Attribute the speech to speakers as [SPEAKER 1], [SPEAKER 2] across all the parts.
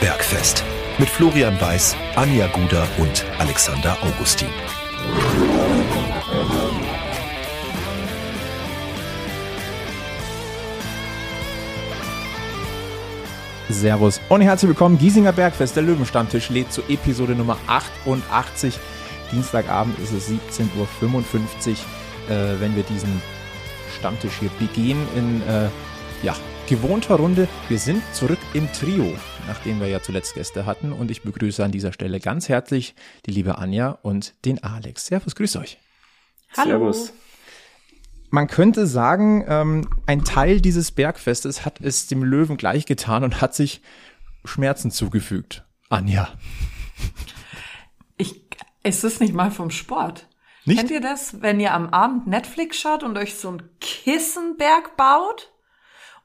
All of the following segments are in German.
[SPEAKER 1] Bergfest mit Florian Weiß, Anja Guder und Alexander Augustin.
[SPEAKER 2] Servus und herzlich willkommen. Giesinger Bergfest, der Löwenstammtisch lädt zu Episode Nummer 88. Dienstagabend ist es 17.55 Uhr, äh, wenn wir diesen Stammtisch hier begehen in äh, ja, gewohnter Runde. Wir sind zurück im Trio, nachdem wir ja zuletzt Gäste hatten. Und ich begrüße an dieser Stelle ganz herzlich die liebe Anja und den Alex. Servus, grüß euch.
[SPEAKER 3] Hallo. Servus.
[SPEAKER 2] Man könnte sagen, ähm, ein Teil dieses Bergfestes hat es dem Löwen gleichgetan und hat sich Schmerzen zugefügt. Anja.
[SPEAKER 3] Ich, ist es nicht mal vom Sport? Nicht? Kennt ihr das, wenn ihr am Abend Netflix schaut und euch so ein Kissenberg baut?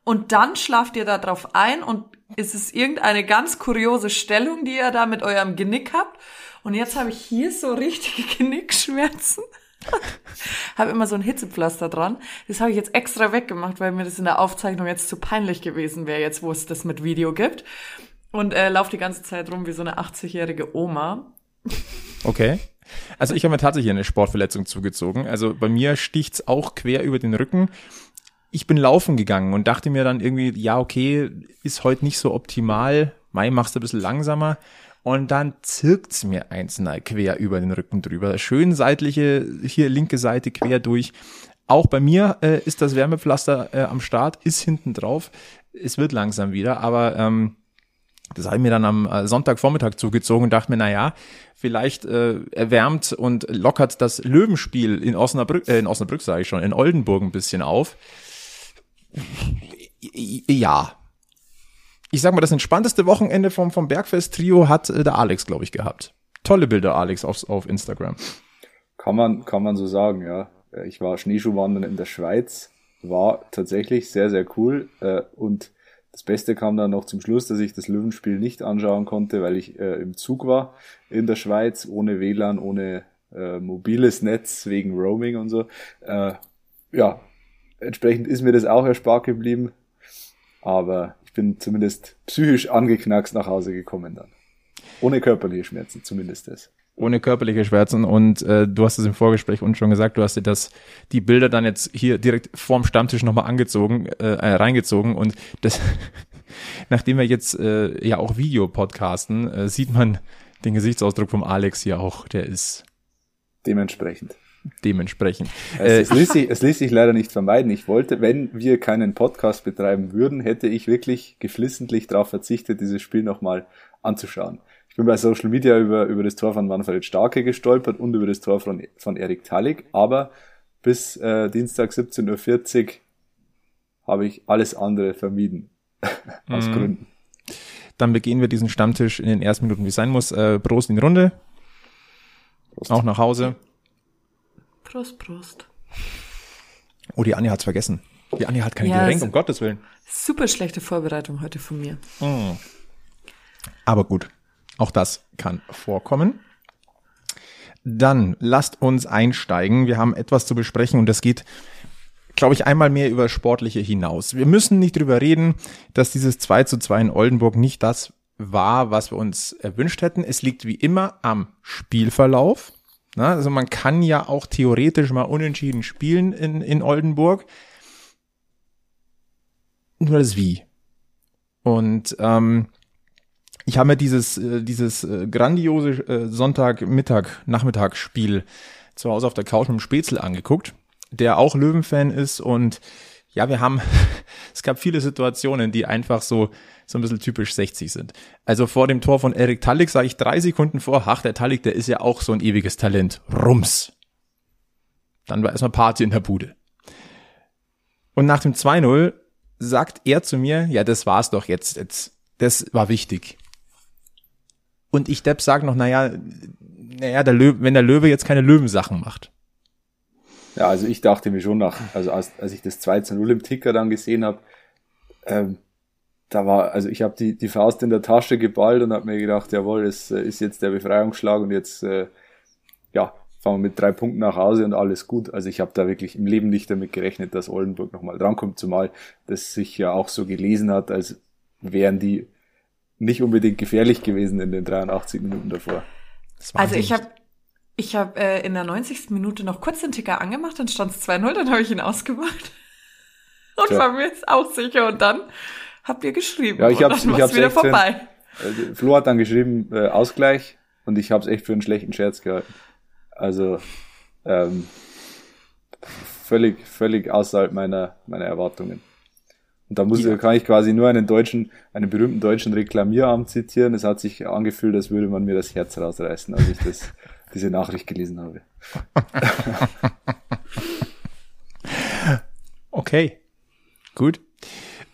[SPEAKER 3] Und dann schlaft ihr da drauf ein und ist es irgendeine ganz kuriose Stellung, die ihr da mit eurem Genick habt? Und jetzt habe ich hier so richtige Genickschmerzen. habe immer so ein Hitzepflaster dran. Das habe ich jetzt extra weggemacht, weil mir das in der Aufzeichnung jetzt zu peinlich gewesen wäre, jetzt wo es das mit Video gibt. Und äh, laufe die ganze Zeit rum wie so eine 80-jährige Oma.
[SPEAKER 2] Okay. Also ich habe mir tatsächlich eine Sportverletzung zugezogen. Also bei mir sticht's auch quer über den Rücken. Ich bin laufen gegangen und dachte mir dann irgendwie, ja, okay, ist heute nicht so optimal. Mai machst du ein bisschen langsamer und dann zirkt's mir eins quer über den Rücken drüber. Schön seitliche, hier linke Seite quer durch. Auch bei mir äh, ist das Wärmepflaster äh, am Start, ist hinten drauf. Es wird langsam wieder, aber ähm, das habe ich mir dann am äh, Sonntagvormittag zugezogen und dachte mir, na ja, vielleicht äh, erwärmt und lockert das Löwenspiel in Osnabrück, äh, in Osnabrück sage ich schon, in Oldenburg ein bisschen auf. Ja, ich sag mal, das entspannteste Wochenende vom, vom Bergfest-Trio hat äh, der Alex, glaube ich, gehabt. Tolle Bilder, Alex, auf, auf Instagram.
[SPEAKER 4] Kann man, kann man so sagen, ja. Ich war Schneeschuhwandern in der Schweiz, war tatsächlich sehr, sehr cool. Äh, und das Beste kam dann noch zum Schluss, dass ich das Löwenspiel nicht anschauen konnte, weil ich äh, im Zug war in der Schweiz, ohne WLAN, ohne äh, mobiles Netz, wegen Roaming und so. Äh, ja, entsprechend ist mir das auch erspart geblieben. Aber bin zumindest psychisch angeknackst nach Hause gekommen dann. Ohne körperliche Schmerzen, zumindest das.
[SPEAKER 2] Ohne körperliche Schmerzen und äh, du hast es im Vorgespräch uns schon gesagt, du hast dir das, die Bilder dann jetzt hier direkt vorm Stammtisch nochmal angezogen, äh, äh, reingezogen und das, nachdem wir jetzt äh, ja auch Video podcasten, äh, sieht man den Gesichtsausdruck vom Alex hier auch, der ist
[SPEAKER 4] dementsprechend
[SPEAKER 2] dementsprechend.
[SPEAKER 4] Es, es, ließ sich, es ließ sich leider nicht vermeiden. Ich wollte, wenn wir keinen Podcast betreiben würden, hätte ich wirklich geflissentlich darauf verzichtet, dieses Spiel nochmal anzuschauen. Ich bin bei Social Media über, über das Tor von Manfred Starke gestolpert und über das Tor von, von Erik Talik, aber bis äh, Dienstag 17.40 Uhr habe ich alles andere vermieden. Aus mhm. Gründen.
[SPEAKER 2] Dann begehen wir diesen Stammtisch in den ersten Minuten, wie es sein muss. Äh, Prost in die Runde. Prost. Auch nach Hause.
[SPEAKER 3] Prost, Prost.
[SPEAKER 2] Oh, die Anja hat's vergessen. Die Anja hat keine ja, Getränk, um Gottes Willen.
[SPEAKER 3] Super schlechte Vorbereitung heute von mir. Mm.
[SPEAKER 2] Aber gut, auch das kann vorkommen. Dann lasst uns einsteigen. Wir haben etwas zu besprechen und das geht, glaube ich, einmal mehr über Sportliche hinaus. Wir müssen nicht drüber reden, dass dieses 2 zu 2 in Oldenburg nicht das war, was wir uns erwünscht hätten. Es liegt wie immer am Spielverlauf. Na, also man kann ja auch theoretisch mal unentschieden spielen in, in Oldenburg. Nur das Wie. Und ähm, ich habe mir dieses, äh, dieses äh, grandiose äh, Sonntagmittag, Nachmittagsspiel zu Hause auf der Couch mit dem Spätzle angeguckt, der auch Löwenfan ist und ja, wir haben, es gab viele Situationen, die einfach so, so ein bisschen typisch 60 sind. Also vor dem Tor von Erik Tallik sage ich drei Sekunden vor, ach, der Tallik, der ist ja auch so ein ewiges Talent. Rums. Dann war erstmal Party in der Bude. Und nach dem 2-0 sagt er zu mir, ja, das war's doch jetzt, jetzt, das war wichtig. Und ich Depp sag noch, naja, naja, der Löwe, wenn der Löwe jetzt keine Löwensachen macht.
[SPEAKER 4] Ja, also ich dachte mir schon nach, also als, als ich das 2 zu 0 im Ticker dann gesehen habe, ähm, da war, also ich habe die, die Faust in der Tasche geballt und habe mir gedacht, jawohl, es äh, ist jetzt der Befreiungsschlag und jetzt, äh, ja, fahren wir mit drei Punkten nach Hause und alles gut. Also ich habe da wirklich im Leben nicht damit gerechnet, dass Oldenburg nochmal drankommt, zumal das sich ja auch so gelesen hat, als wären die nicht unbedingt gefährlich gewesen in den 83 Minuten davor.
[SPEAKER 3] Also ich habe ich habe äh, in der 90. Minute noch kurz den Ticker angemacht, dann stand es 2-0, dann habe ich ihn ausgemacht. Und Tja. war mir jetzt auch sicher. Und dann habt ihr geschrieben.
[SPEAKER 4] Ja, ich hab's, ich hab's wieder vorbei. Für, äh, Flo hat dann geschrieben, äh, Ausgleich. Und ich habe es echt für einen schlechten Scherz gehalten. Also ähm, völlig, völlig außerhalb meiner, meiner Erwartungen. Und da muss, ja. kann ich quasi nur einen deutschen, einen berühmten deutschen Reklamieramt zitieren. Es hat sich angefühlt, als würde man mir das Herz rausreißen, als ich das diese Nachricht gelesen habe.
[SPEAKER 2] okay, gut.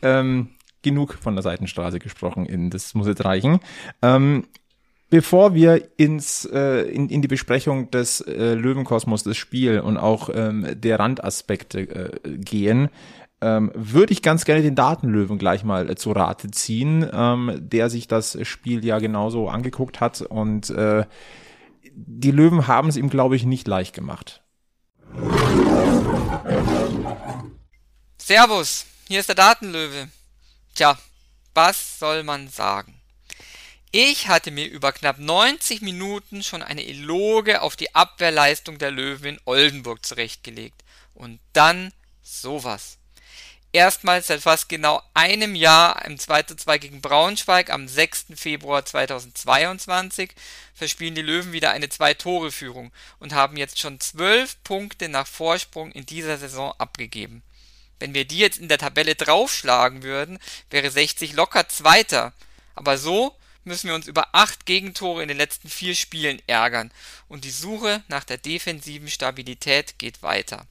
[SPEAKER 2] Ähm, genug von der Seitenstraße gesprochen, in, das muss jetzt reichen. Ähm, bevor wir ins äh, in, in die Besprechung des äh, Löwenkosmos, des Spiel und auch ähm, der Randaspekte äh, gehen, ähm, würde ich ganz gerne den Datenlöwen gleich mal äh, zu Rate ziehen, ähm, der sich das Spiel ja genauso angeguckt hat und äh, die Löwen haben es ihm, glaube ich, nicht leicht gemacht.
[SPEAKER 5] Servus, hier ist der Datenlöwe. Tja, was soll man sagen? Ich hatte mir über knapp 90 Minuten schon eine Eloge auf die Abwehrleistung der Löwen in Oldenburg zurechtgelegt. Und dann sowas erstmals seit fast genau einem Jahr im 2:2 gegen Braunschweig am 6. Februar 2022 verspielen die Löwen wieder eine Zwei-Tore-Führung und haben jetzt schon zwölf Punkte nach Vorsprung in dieser Saison abgegeben. Wenn wir die jetzt in der Tabelle draufschlagen würden, wäre 60 locker Zweiter. Aber so müssen wir uns über acht Gegentore in den letzten vier Spielen ärgern und die Suche nach der defensiven Stabilität geht weiter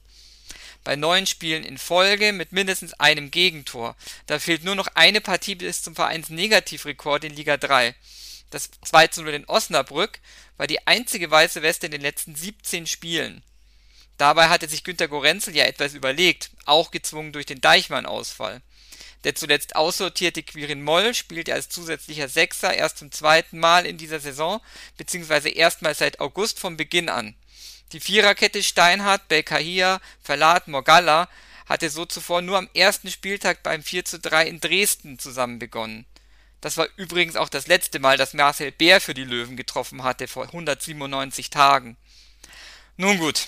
[SPEAKER 5] bei neun Spielen in Folge mit mindestens einem Gegentor. Da fehlt nur noch eine Partie bis zum Vereinsnegativrekord in Liga 3. Das 2 zu 0 in Osnabrück war die einzige weiße Weste in den letzten 17 Spielen. Dabei hatte sich Günter Gorenzel ja etwas überlegt, auch gezwungen durch den Deichmann-Ausfall. Der zuletzt aussortierte Quirin Moll spielte als zusätzlicher Sechser erst zum zweiten Mal in dieser Saison, beziehungsweise erstmals seit August vom Beginn an. Die Viererkette Steinhardt, Belkahia, Verlat, Morgalla hatte so zuvor nur am ersten Spieltag beim 4 zu 3 in Dresden zusammen begonnen. Das war übrigens auch das letzte Mal, dass Marcel Bär für die Löwen getroffen hatte, vor 197 Tagen. Nun gut,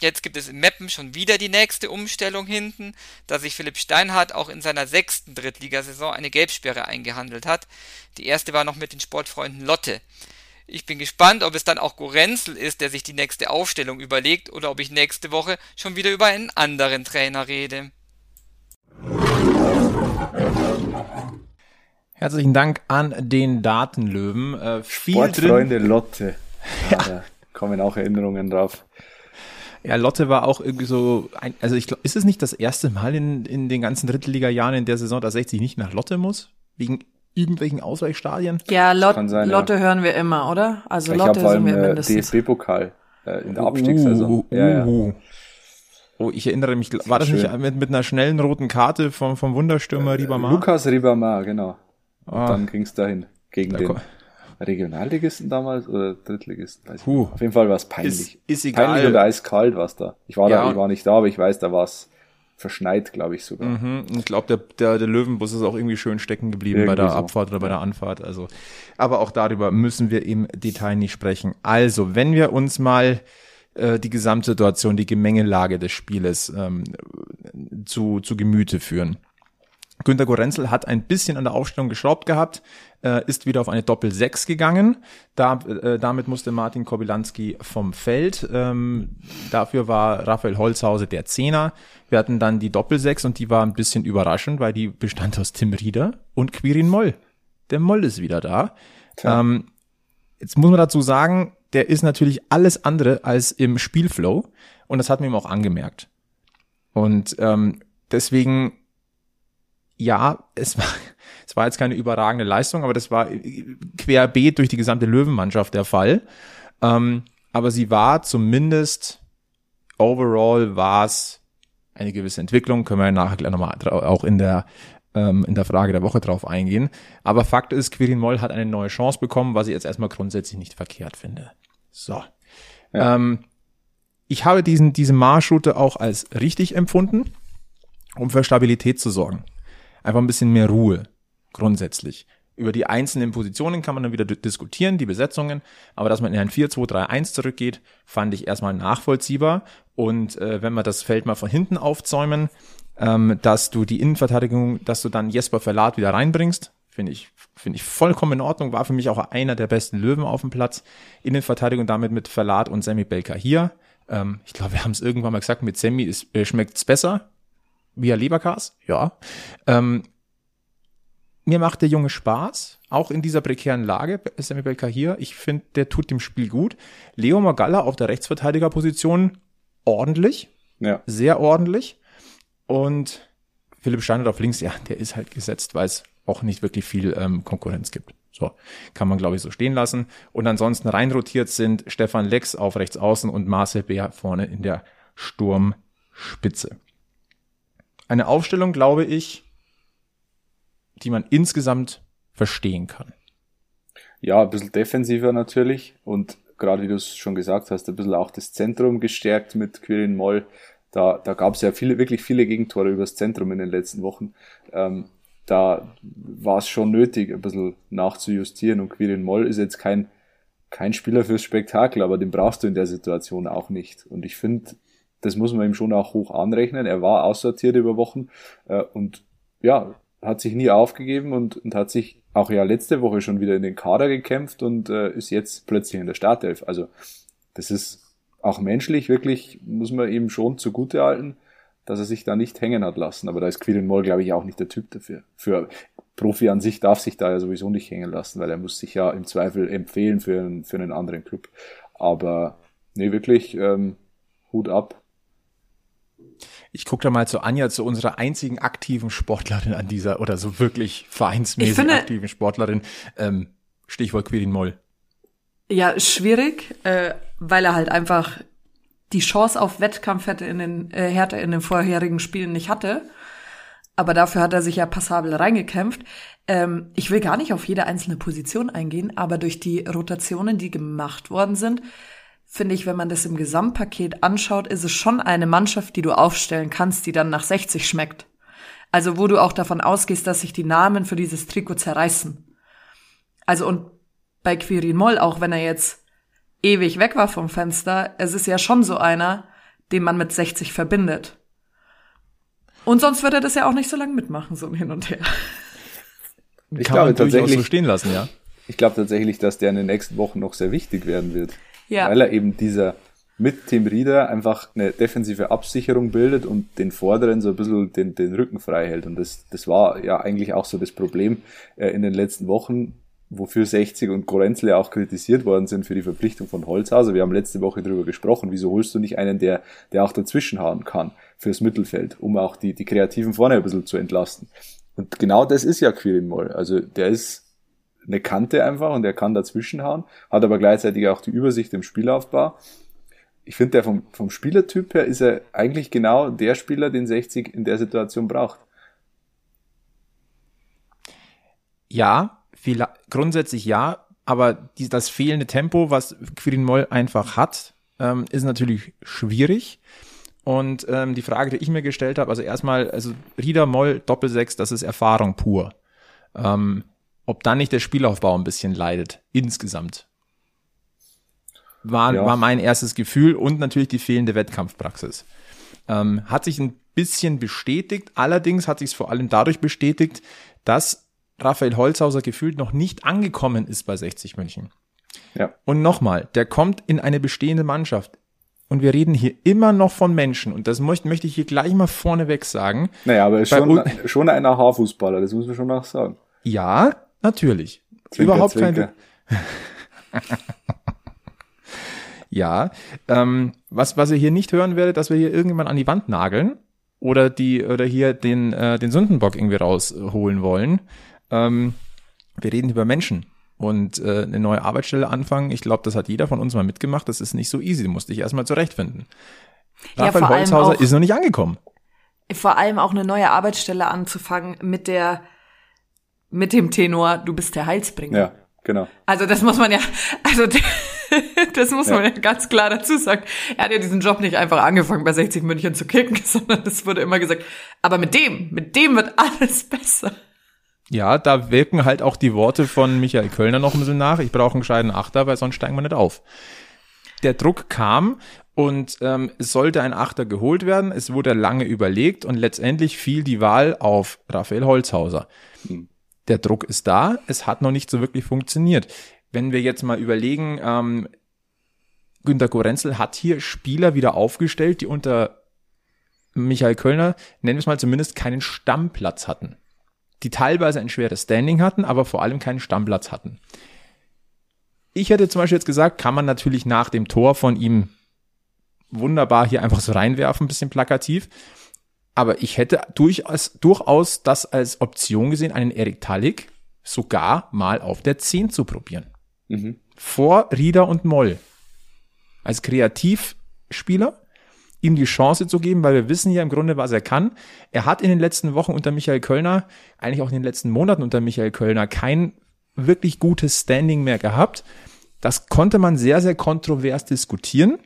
[SPEAKER 5] jetzt gibt es in Meppen schon wieder die nächste Umstellung hinten, da sich Philipp Steinhardt auch in seiner sechsten Drittligasaison eine Gelbsperre eingehandelt hat. Die erste war noch mit den Sportfreunden Lotte. Ich bin gespannt, ob es dann auch Gorenzel ist, der sich die nächste Aufstellung überlegt, oder ob ich nächste Woche schon wieder über einen anderen Trainer rede.
[SPEAKER 2] Herzlichen Dank an den Datenlöwen. Äh,
[SPEAKER 4] viel Sportfreunde drin. Lotte. Ja, ja. Da kommen auch Erinnerungen drauf.
[SPEAKER 2] Ja, Lotte war auch irgendwie so, ein, also ich glaube, ist es nicht das erste Mal in, in den ganzen Drittliga-Jahren in der Saison, dass 60 nicht nach Lotte muss? Wegen irgendwelchen Ausweichstadien?
[SPEAKER 3] Ja, Lot sein, Lotte ja. hören wir immer, oder? Also ich Lotte
[SPEAKER 4] sind wir äh, mindestens. DFB-Pokal äh, in der Abstiegssaison. Uh, uh, ja, ja.
[SPEAKER 2] Uh. Oh, ich erinnere mich, war das Schön. nicht mit, mit einer schnellen roten Karte vom, vom Wunderstürmer äh, Ribamar?
[SPEAKER 4] Lukas Ribamar, genau. Und ah. dann ging es dahin gegen da den Regionalligisten damals oder Drittligisten. Weiß uh. Auf jeden Fall war es peinlich.
[SPEAKER 2] Ist, ist egal.
[SPEAKER 4] Peinlich und eiskalt war es da. Ich war ja. da, ich war nicht da, aber ich weiß, da war es verschneit, glaube ich sogar.
[SPEAKER 2] Mhm. Ich glaube, der, der, der Löwenbus ist auch irgendwie schön stecken geblieben irgendwie bei der so. Abfahrt oder bei der Anfahrt. Also, aber auch darüber müssen wir im Detail nicht sprechen. Also, wenn wir uns mal äh, die Gesamtsituation, die Gemengelage des Spieles ähm, zu, zu Gemüte führen. Günter Gorenzel hat ein bisschen an der Aufstellung geschraubt gehabt, äh, ist wieder auf eine Doppel-6 gegangen. Da, äh, damit musste Martin Kobilanski vom Feld. Ähm, dafür war Raphael Holzhause der Zehner. Wir hatten dann die Doppel-6 und die war ein bisschen überraschend, weil die bestand aus Tim Rieder und Quirin Moll. Der Moll ist wieder da. Ähm, jetzt muss man dazu sagen, der ist natürlich alles andere als im Spielflow und das hat man ihm auch angemerkt. Und ähm, deswegen ja, es war, es war jetzt keine überragende Leistung, aber das war querbeet durch die gesamte Löwenmannschaft der Fall. Ähm, aber sie war zumindest overall war es eine gewisse Entwicklung, können wir nachher gleich nochmal auch in der ähm, in der Frage der Woche drauf eingehen. Aber Fakt ist, Quirin Moll hat eine neue Chance bekommen, was ich jetzt erstmal grundsätzlich nicht verkehrt finde. So. Ja. Ähm, ich habe diesen, diese Marschroute auch als richtig empfunden, um für Stabilität zu sorgen. Einfach ein bisschen mehr Ruhe, grundsätzlich. Über die einzelnen Positionen kann man dann wieder diskutieren, die Besetzungen. Aber dass man in ein 4-2-3-1 zurückgeht, fand ich erstmal nachvollziehbar. Und äh, wenn wir das Feld mal von hinten aufzäumen, ähm, dass du die Innenverteidigung, dass du dann Jesper Verlat wieder reinbringst, finde ich, finde ich vollkommen in Ordnung. War für mich auch einer der besten Löwen auf dem Platz. Innenverteidigung damit mit Verlat und Sammy Belka hier. Ähm, ich glaube, wir haben es irgendwann mal gesagt, mit Sammy äh, schmeckt es besser. Via Leberkas, ja. Ähm, mir macht der Junge Spaß, auch in dieser prekären Lage, Sammy Belka hier. Ich finde, der tut dem Spiel gut. Leo Magalla auf der Rechtsverteidigerposition ordentlich. Ja. Sehr ordentlich. Und Philipp Steiner auf links, ja, der ist halt gesetzt, weil es auch nicht wirklich viel ähm, Konkurrenz gibt. So, kann man, glaube ich, so stehen lassen. Und ansonsten reinrotiert sind Stefan Lex auf rechts außen und Marcel Bär vorne in der Sturmspitze. Eine Aufstellung, glaube ich, die man insgesamt verstehen kann.
[SPEAKER 4] Ja, ein bisschen defensiver natürlich und gerade wie du es schon gesagt hast, ein bisschen auch das Zentrum gestärkt mit Quirin Moll. Da, da gab es ja viele, wirklich viele Gegentore übers Zentrum in den letzten Wochen. Ähm, da war es schon nötig, ein bisschen nachzujustieren und Quirin Moll ist jetzt kein, kein Spieler fürs Spektakel, aber den brauchst du in der Situation auch nicht. Und ich finde, das muss man ihm schon auch hoch anrechnen. Er war aussortiert über Wochen äh, und ja, hat sich nie aufgegeben und, und hat sich auch ja letzte Woche schon wieder in den Kader gekämpft und äh, ist jetzt plötzlich in der Startelf. Also das ist auch menschlich wirklich, muss man ihm schon zugute halten, dass er sich da nicht hängen hat lassen. Aber da ist Quirin Moll, glaube ich, auch nicht der Typ dafür. Für Profi an sich darf sich da ja sowieso nicht hängen lassen, weil er muss sich ja im Zweifel empfehlen für einen, für einen anderen Club. Aber nee, wirklich ähm, Hut ab
[SPEAKER 2] ich gucke da mal zu Anja, zu unserer einzigen aktiven Sportlerin an dieser, oder so wirklich vereinsmäßig finde, aktiven Sportlerin. Ähm, Stichwort Quirin Moll.
[SPEAKER 3] Ja, schwierig, äh, weil er halt einfach die Chance auf Wettkampf hätte in den, äh, Härte in den vorherigen Spielen nicht hatte. Aber dafür hat er sich ja passabel reingekämpft. Ähm, ich will gar nicht auf jede einzelne Position eingehen, aber durch die Rotationen, die gemacht worden sind, finde ich, wenn man das im Gesamtpaket anschaut, ist es schon eine Mannschaft, die du aufstellen kannst, die dann nach 60 schmeckt. Also wo du auch davon ausgehst, dass sich die Namen für dieses Trikot zerreißen. Also und bei Quirin Moll, auch wenn er jetzt ewig weg war vom Fenster, es ist ja schon so einer, den man mit 60 verbindet. Und sonst wird er das ja auch nicht so lange mitmachen, so hin und her.
[SPEAKER 2] Ich Kann glaube tatsächlich so stehen lassen, ja.
[SPEAKER 4] Ich glaube tatsächlich, dass der in den nächsten Wochen noch sehr wichtig werden wird ja. weil er eben dieser mit Tim Rieder einfach eine defensive Absicherung bildet und den Vorderen so ein bisschen den, den Rücken frei hält. Und das, das war ja eigentlich auch so das Problem äh, in den letzten Wochen, wofür 60 und Gorenzle auch kritisiert worden sind für die Verpflichtung von Holzhauser. Wir haben letzte Woche drüber gesprochen. Wieso holst du nicht einen, der, der auch dazwischenhauen kann fürs Mittelfeld, um auch die, die Kreativen vorne ein bisschen zu entlasten? Und genau das ist ja Quirin Moll. Also der ist eine Kante einfach und er kann dazwischenhauen, hat aber gleichzeitig auch die Übersicht im Spielaufbau. Ich finde, der vom, vom Spielertyp her ist er eigentlich genau der Spieler, den 60 in der Situation braucht.
[SPEAKER 2] Ja, viel, grundsätzlich ja, aber die, das fehlende Tempo, was Quirin Moll einfach hat, ähm, ist natürlich schwierig. Und ähm, die Frage, die ich mir gestellt habe, also erstmal, also Rieder Moll Doppelsechs, das ist Erfahrung pur. Ähm, ob dann nicht der Spielaufbau ein bisschen leidet, insgesamt. War, ja. war mein erstes Gefühl und natürlich die fehlende Wettkampfpraxis. Ähm, hat sich ein bisschen bestätigt, allerdings hat sich es vor allem dadurch bestätigt, dass Raphael Holzhauser gefühlt noch nicht angekommen ist bei 60 München. Ja. Und nochmal, der kommt in eine bestehende Mannschaft. Und wir reden hier immer noch von Menschen. Und das möchte, möchte ich hier gleich mal vorneweg sagen.
[SPEAKER 4] Naja, aber er ist schon, schon ein Aha-Fußballer, das muss man schon auch sagen.
[SPEAKER 2] Ja, Natürlich. Zwinker, Überhaupt zwinker. keine. ja. Ähm, was, was ihr hier nicht hören werdet, dass wir hier irgendwann an die Wand nageln oder die oder hier den äh, den Sündenbock irgendwie rausholen wollen. Ähm, wir reden über Menschen und äh, eine neue Arbeitsstelle anfangen. Ich glaube, das hat jeder von uns mal mitgemacht. Das ist nicht so easy. Du musst dich erstmal zurechtfinden. Raphael ja, Holzhauser ist noch nicht angekommen.
[SPEAKER 3] Vor allem auch eine neue Arbeitsstelle anzufangen mit der mit dem Tenor, du bist der Heilsbringer.
[SPEAKER 4] Ja, genau.
[SPEAKER 3] Also das muss man ja, also das muss ja. man ja ganz klar dazu sagen. Er hat ja diesen Job nicht einfach angefangen, bei 60 München zu kicken, sondern es wurde immer gesagt, aber mit dem, mit dem wird alles besser.
[SPEAKER 2] Ja, da wirken halt auch die Worte von Michael Kölner noch ein bisschen nach. Ich brauche einen gescheiten Achter, weil sonst steigen wir nicht auf. Der Druck kam und ähm, es sollte ein Achter geholt werden. Es wurde lange überlegt und letztendlich fiel die Wahl auf Raphael Holzhauser. Hm. Der Druck ist da, es hat noch nicht so wirklich funktioniert. Wenn wir jetzt mal überlegen, ähm, Günter Gorenzel hat hier Spieler wieder aufgestellt, die unter Michael Kölner, nennen wir es mal zumindest, keinen Stammplatz hatten. Die teilweise ein schweres Standing hatten, aber vor allem keinen Stammplatz hatten. Ich hätte zum Beispiel jetzt gesagt, kann man natürlich nach dem Tor von ihm wunderbar hier einfach so reinwerfen, ein bisschen plakativ. Aber ich hätte durchaus, durchaus das als Option gesehen, einen Erik Talik sogar mal auf der 10 zu probieren. Mhm. Vor Rieder und Moll. Als Kreativspieler ihm die Chance zu geben, weil wir wissen ja im Grunde, was er kann. Er hat in den letzten Wochen unter Michael Kölner, eigentlich auch in den letzten Monaten unter Michael Kölner, kein wirklich gutes Standing mehr gehabt. Das konnte man sehr, sehr kontrovers diskutieren.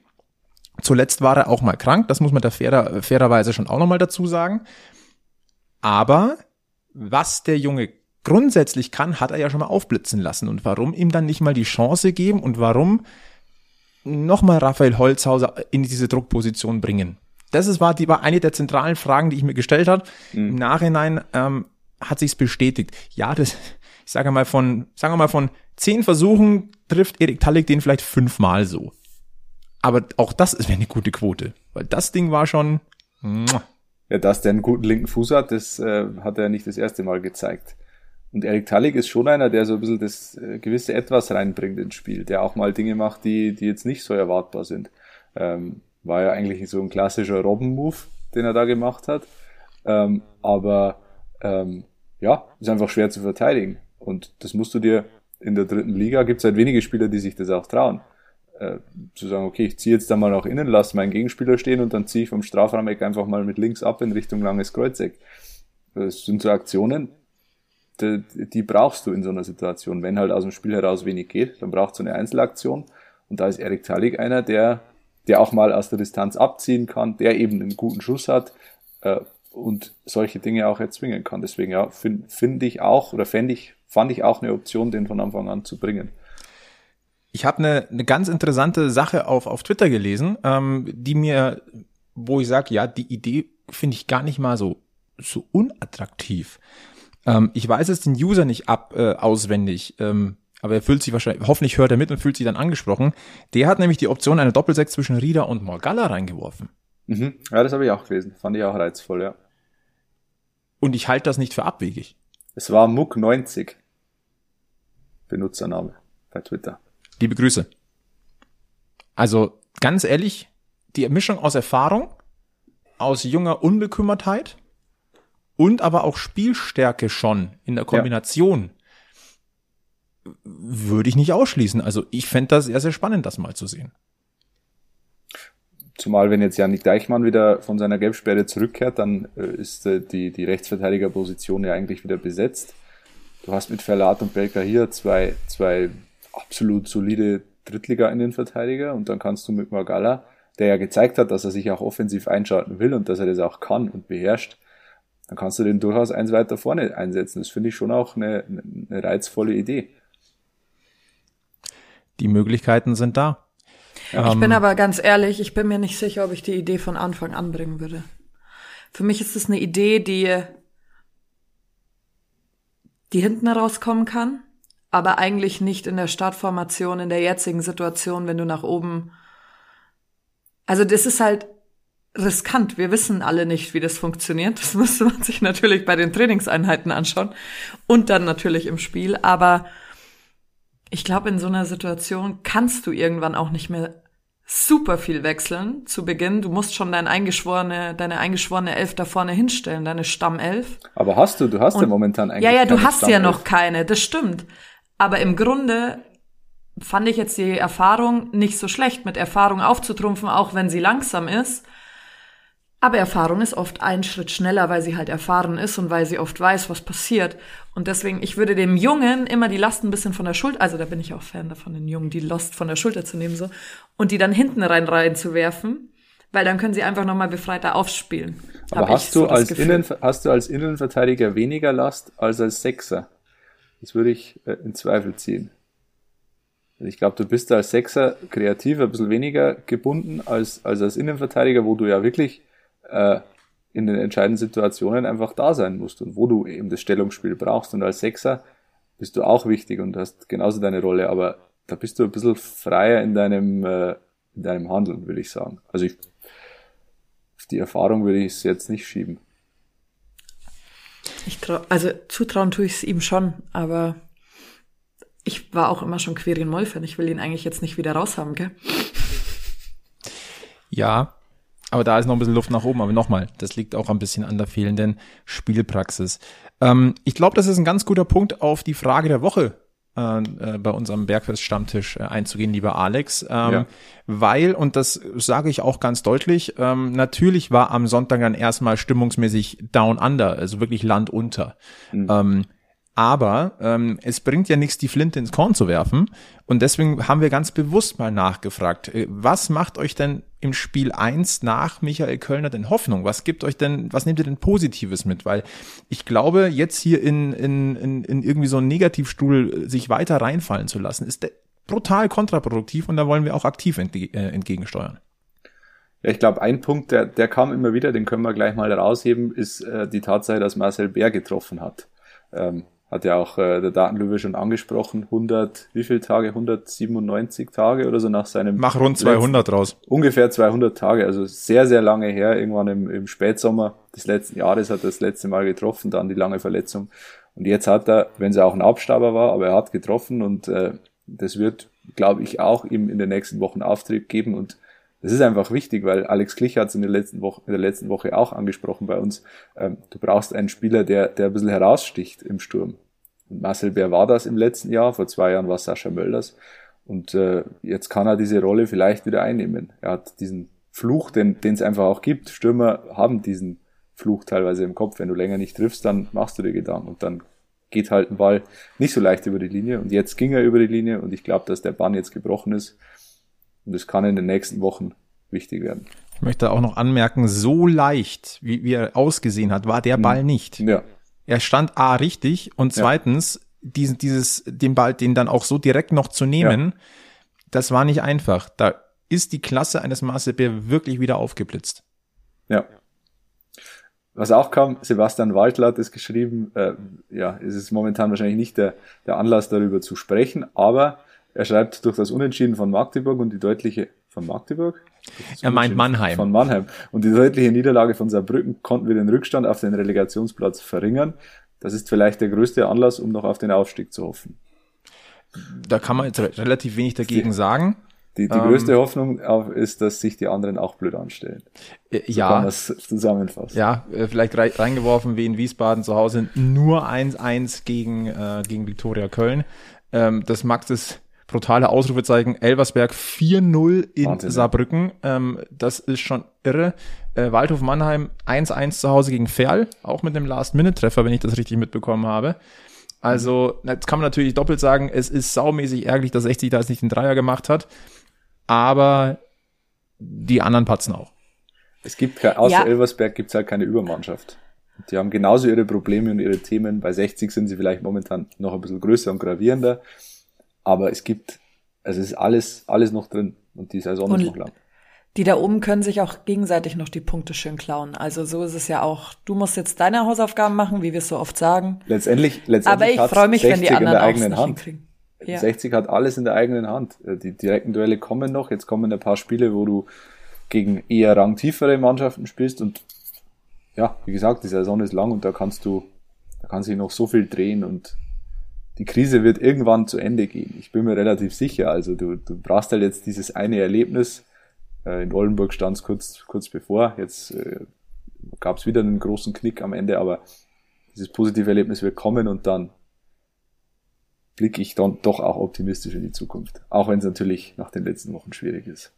[SPEAKER 2] Zuletzt war er auch mal krank, das muss man da fairer, fairerweise schon auch nochmal dazu sagen. Aber was der Junge grundsätzlich kann, hat er ja schon mal aufblitzen lassen. Und warum ihm dann nicht mal die Chance geben und warum nochmal Raphael Holzhauser in diese Druckposition bringen? Das ist, war, die, war eine der zentralen Fragen, die ich mir gestellt habe. Mhm. Im Nachhinein ähm, hat sich's bestätigt. Ja, das, ich sage mal von, sagen wir mal von zehn Versuchen trifft Erik Tallik den vielleicht fünfmal so. Aber auch das wäre eine gute Quote, weil das Ding war schon.
[SPEAKER 4] Ja, dass der einen guten linken Fuß hat, das äh, hat er nicht das erste Mal gezeigt. Und Erik Tallig ist schon einer, der so ein bisschen das äh, gewisse Etwas reinbringt ins Spiel, der auch mal Dinge macht, die, die jetzt nicht so erwartbar sind. Ähm, war ja eigentlich so ein klassischer Robben-Move, den er da gemacht hat. Ähm, aber ähm, ja, ist einfach schwer zu verteidigen. Und das musst du dir in der dritten Liga, gibt es halt wenige Spieler, die sich das auch trauen äh, zu sagen, okay, ich ziehe jetzt da mal nach innen, lasse meinen Gegenspieler stehen und dann ziehe ich vom Strafraumeck einfach mal mit links ab in Richtung langes Kreuzeck. Das sind so Aktionen, die, die brauchst du in so einer Situation. Wenn halt aus dem Spiel heraus wenig geht, dann braucht so eine Einzelaktion. Und da ist Erik Talik einer, der, der auch mal aus der Distanz abziehen kann, der eben einen guten Schuss hat äh, und solche Dinge auch erzwingen kann. Deswegen ja, finde find ich auch oder fände ich, fand ich auch eine Option, den von Anfang an zu bringen.
[SPEAKER 2] Ich habe eine, eine ganz interessante Sache auf, auf Twitter gelesen, ähm, die mir, wo ich sage, ja, die Idee finde ich gar nicht mal so, so unattraktiv. Ähm, ich weiß es den User nicht ab äh, auswendig, ähm, aber er fühlt sich wahrscheinlich, hoffentlich hört er mit und fühlt sich dann angesprochen. Der hat nämlich die Option einer Doppelsechs zwischen Rieder und Morgalla reingeworfen.
[SPEAKER 4] Mhm. Ja, das habe ich auch gelesen. Fand ich auch reizvoll, ja.
[SPEAKER 2] Und ich halte das nicht für abwegig.
[SPEAKER 4] Es war Muck90. Benutzername bei Twitter.
[SPEAKER 2] Liebe Grüße. Also ganz ehrlich, die Mischung aus Erfahrung, aus junger Unbekümmertheit und aber auch Spielstärke schon in der Kombination ja. würde ich nicht ausschließen. Also ich fände das sehr, sehr spannend, das mal zu sehen.
[SPEAKER 4] Zumal wenn jetzt Janik Deichmann wieder von seiner Gelbsperre zurückkehrt, dann äh, ist äh, die, die Rechtsverteidigerposition ja eigentlich wieder besetzt. Du hast mit Verlat und Belka hier zwei, zwei absolut solide Drittliga-Innenverteidiger und dann kannst du mit Magala, der ja gezeigt hat, dass er sich auch offensiv einschalten will und dass er das auch kann und beherrscht, dann kannst du den durchaus eins weiter vorne einsetzen. Das finde ich schon auch eine, eine reizvolle Idee.
[SPEAKER 2] Die Möglichkeiten sind da.
[SPEAKER 3] Ich ähm, bin aber ganz ehrlich, ich bin mir nicht sicher, ob ich die Idee von Anfang an bringen würde. Für mich ist es eine Idee, die, die hinten herauskommen kann aber eigentlich nicht in der Startformation, in der jetzigen Situation, wenn du nach oben. Also das ist halt riskant. Wir wissen alle nicht, wie das funktioniert. Das müsste man sich natürlich bei den Trainingseinheiten anschauen und dann natürlich im Spiel. Aber ich glaube, in so einer Situation kannst du irgendwann auch nicht mehr super viel wechseln zu Beginn. Du musst schon dein eingeschworene, deine eingeschworene Elf da vorne hinstellen, deine Stammelf.
[SPEAKER 4] Aber hast du, du hast und, ja momentan eigentlich.
[SPEAKER 3] Ja, ja, du hast Stammelf. ja noch keine, das stimmt. Aber im Grunde fand ich jetzt die Erfahrung nicht so schlecht, mit Erfahrung aufzutrumpfen, auch wenn sie langsam ist. Aber Erfahrung ist oft einen Schritt schneller, weil sie halt erfahren ist und weil sie oft weiß, was passiert. Und deswegen, ich würde dem Jungen immer die Last ein bisschen von der Schulter, also da bin ich auch Fan davon, den Jungen die Last von der Schulter zu nehmen, so, und die dann hinten rein reinzuwerfen, weil dann können sie einfach nochmal befreiter aufspielen.
[SPEAKER 4] Aber hast du, so als Innen, hast du als Innenverteidiger weniger Last als als Sechser? Das würde ich äh, in Zweifel ziehen. Ich glaube, du bist da als Sechser kreativ ein bisschen weniger gebunden als, als als Innenverteidiger, wo du ja wirklich äh, in den entscheidenden Situationen einfach da sein musst und wo du eben das Stellungsspiel brauchst. Und als Sechser bist du auch wichtig und hast genauso deine Rolle, aber da bist du ein bisschen freier in deinem, äh, in deinem Handeln, würde ich sagen. Also ich, auf die Erfahrung würde ich es jetzt nicht schieben.
[SPEAKER 3] Ich trau, also zutrauen tue ich es ihm schon, aber ich war auch immer schon Querin Moll-Fan. Ich will ihn eigentlich jetzt nicht wieder raushaben, gell?
[SPEAKER 2] Ja, aber da ist noch ein bisschen Luft nach oben. Aber nochmal, das liegt auch ein bisschen an der fehlenden Spielpraxis. Ähm, ich glaube, das ist ein ganz guter Punkt auf die Frage der Woche äh, bei unserem Bergfest-Stammtisch äh, einzugehen, lieber Alex. Ähm, ja. Weil, und das sage ich auch ganz deutlich, ähm, natürlich war am Sonntag dann erstmal stimmungsmäßig down under, also wirklich Land unter. Mhm. Ähm, aber ähm, es bringt ja nichts, die Flinte ins Korn zu werfen. Und deswegen haben wir ganz bewusst mal nachgefragt, äh, was macht euch denn im Spiel eins nach Michael Kölner denn Hoffnung? Was gibt euch denn, was nehmt ihr denn Positives mit? Weil ich glaube, jetzt hier in, in, in, in irgendwie so einen Negativstuhl äh, sich weiter reinfallen zu lassen, ist brutal kontraproduktiv und da wollen wir auch aktiv entge äh, entgegensteuern.
[SPEAKER 4] Ja, ich glaube, ein Punkt, der, der kam immer wieder, den können wir gleich mal rausheben, ist äh, die Tatsache, dass Marcel Bär getroffen hat. Ähm, hat ja auch äh, der Datenlöwe schon angesprochen, 100, wie viele Tage? 197 Tage oder so nach seinem...
[SPEAKER 2] Mach rund 200 letzten, raus.
[SPEAKER 4] Ungefähr 200 Tage, also sehr, sehr lange her, irgendwann im, im Spätsommer des letzten Jahres hat er das letzte Mal getroffen, dann die lange Verletzung. Und jetzt hat er, wenn es auch ein Abstauber war, aber er hat getroffen und äh, das wird, glaube ich, auch ihm in den nächsten Wochen Auftrieb geben und das ist einfach wichtig, weil Alex Klich hat es in, der letzten Woche, in der letzten Woche auch angesprochen bei uns. Ähm, du brauchst einen Spieler, der, der ein bisschen heraussticht im Sturm. Und Marcel Bär war das im letzten Jahr, vor zwei Jahren war Sascha Mölders. Und äh, jetzt kann er diese Rolle vielleicht wieder einnehmen. Er hat diesen Fluch, den es einfach auch gibt. Stürmer haben diesen Fluch teilweise im Kopf. Wenn du länger nicht triffst, dann machst du dir Gedanken und dann geht halt ein Ball nicht so leicht über die Linie. Und jetzt ging er über die Linie und ich glaube, dass der Bann jetzt gebrochen ist. Und es kann in den nächsten Wochen wichtig werden.
[SPEAKER 2] Ich möchte auch noch anmerken, so leicht, wie, wie er ausgesehen hat, war der hm. Ball nicht.
[SPEAKER 4] Ja.
[SPEAKER 2] Er stand A richtig und zweitens, ja. diesen, dieses, den Ball, den dann auch so direkt noch zu nehmen, ja. das war nicht einfach. Da ist die Klasse eines Bär wirklich wieder aufgeblitzt.
[SPEAKER 4] Ja. Was auch kam, Sebastian Waldler hat es geschrieben, äh, ja, es ist momentan wahrscheinlich nicht der, der Anlass darüber zu sprechen, aber er schreibt durch das Unentschieden von Magdeburg und die deutliche von Magdeburg?
[SPEAKER 2] Er meint Mannheim.
[SPEAKER 4] Von Mannheim. Und die deutliche Niederlage von Saarbrücken konnten wir den Rückstand auf den Relegationsplatz verringern. Das ist vielleicht der größte Anlass, um noch auf den Aufstieg zu hoffen.
[SPEAKER 2] Da kann man jetzt relativ wenig dagegen die, sagen.
[SPEAKER 4] Die, die ähm, größte Hoffnung ist, dass sich die anderen auch blöd anstellen.
[SPEAKER 2] Äh, so ja. Kann das zusammenfassen. Ja, äh, vielleicht reingeworfen wie in Wiesbaden zu Hause nur 1-1 gegen, äh, gegen Viktoria Köln. Ähm, das Max ist brutale Ausrufezeichen. Elversberg 4-0 in Wahnsinn, Saarbrücken. Ähm, das ist schon irre. Äh, Waldhof Mannheim 1-1 zu Hause gegen Ferl, auch mit einem Last-Minute-Treffer, wenn ich das richtig mitbekommen habe. Also, jetzt kann man natürlich doppelt sagen, es ist saumäßig ärgerlich, dass 60 da jetzt nicht den Dreier gemacht hat. Aber die anderen patzen auch.
[SPEAKER 4] Es gibt außer ja. Elversberg gibt es halt keine Übermannschaft. Die haben genauso ihre Probleme und ihre Themen. Bei 60 sind sie vielleicht momentan noch ein bisschen größer und gravierender. Aber es gibt, also es ist alles, alles noch drin und die Saison und ist noch lang.
[SPEAKER 3] Die da oben können sich auch gegenseitig noch die Punkte schön klauen. Also so ist es ja auch. Du musst jetzt deine Hausaufgaben machen, wie wir es so oft sagen.
[SPEAKER 4] Letztendlich, letztendlich
[SPEAKER 3] Aber ich freue mich, wenn die anderen in der eigenen Hand.
[SPEAKER 4] Hinkriegen. Ja. 60 hat alles in der eigenen Hand. Äh, die direkten Duelle kommen noch. Jetzt kommen ein paar Spiele, wo du gegen eher rangtiefere Mannschaften spielst und ja, wie gesagt, die Saison ist lang und da kannst du, da kann sich noch so viel drehen und die Krise wird irgendwann zu Ende gehen. Ich bin mir relativ sicher. Also du, du brauchst halt jetzt dieses eine Erlebnis. Äh, in Oldenburg stand es kurz, kurz bevor. Jetzt äh, gab es wieder einen großen Knick am Ende, aber dieses positive Erlebnis wird kommen und dann blicke ich dann doch auch optimistisch in die Zukunft. Auch wenn es natürlich nach den letzten Wochen schwierig ist.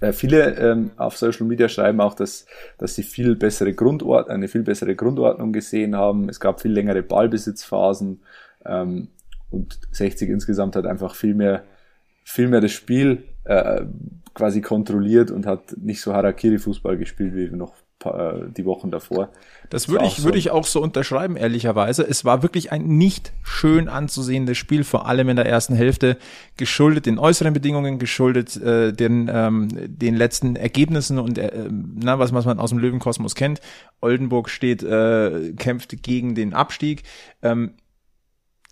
[SPEAKER 4] Äh, viele ähm, auf Social Media schreiben auch, dass, dass sie viel bessere Grundordnung, eine viel bessere Grundordnung gesehen haben. Es gab viel längere Ballbesitzphasen. Ähm, und 60 insgesamt hat einfach viel mehr, viel mehr das Spiel äh, quasi kontrolliert und hat nicht so Harakiri-Fußball gespielt wie noch äh, die Wochen davor.
[SPEAKER 2] Das würde ich, so würde ich auch so unterschreiben, ehrlicherweise. Es war wirklich ein nicht schön anzusehendes Spiel, vor allem in der ersten Hälfte, geschuldet den äußeren Bedingungen, geschuldet äh, den, ähm, den letzten Ergebnissen und äh, na, was, was man aus dem Löwenkosmos kennt. Oldenburg steht, äh, kämpft gegen den Abstieg. Ähm,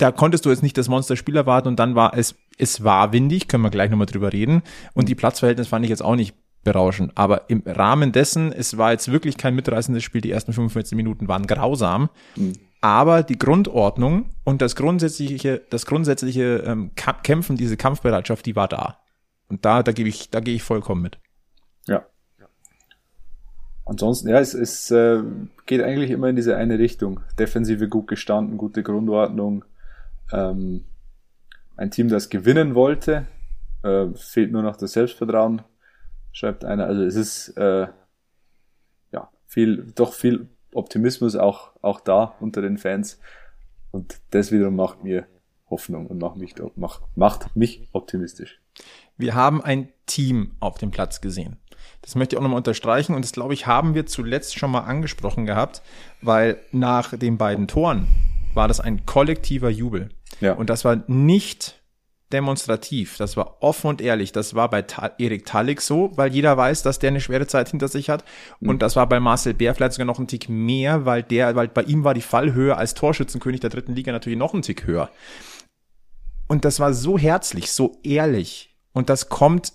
[SPEAKER 2] da konntest du jetzt nicht das Monsterspiel erwarten und dann war es, es war windig, können wir gleich nochmal drüber reden. Und die Platzverhältnisse fand ich jetzt auch nicht berauschend. Aber im Rahmen dessen, es war jetzt wirklich kein mitreißendes Spiel. Die ersten 45 Minuten waren grausam. Mhm. Aber die Grundordnung und das grundsätzliche, das grundsätzliche ähm, Kämpfen, diese Kampfbereitschaft, die war da. Und da, da gebe ich, da gehe ich vollkommen mit.
[SPEAKER 4] Ja. Ansonsten, ja, es, es äh, geht eigentlich immer in diese eine Richtung. Defensive gut gestanden, gute Grundordnung. Ähm, ein Team, das gewinnen wollte. Äh, fehlt nur noch das Selbstvertrauen schreibt einer. Also es ist äh, ja viel, doch viel Optimismus auch, auch da unter den Fans. Und das wiederum macht mir Hoffnung und macht mich, macht, macht mich optimistisch.
[SPEAKER 2] Wir haben ein Team auf dem Platz gesehen. Das möchte ich auch nochmal unterstreichen und das glaube ich haben wir zuletzt schon mal angesprochen gehabt, weil nach den beiden Toren war das ein kollektiver Jubel. Ja. Und das war nicht demonstrativ. Das war offen und ehrlich. Das war bei Ta Erik Talik so, weil jeder weiß, dass der eine schwere Zeit hinter sich hat. Mhm. Und das war bei Marcel Bär vielleicht sogar noch ein Tick mehr, weil der, weil bei ihm war die Fallhöhe als Torschützenkönig der dritten Liga natürlich noch ein Tick höher. Und das war so herzlich, so ehrlich. Und das kommt,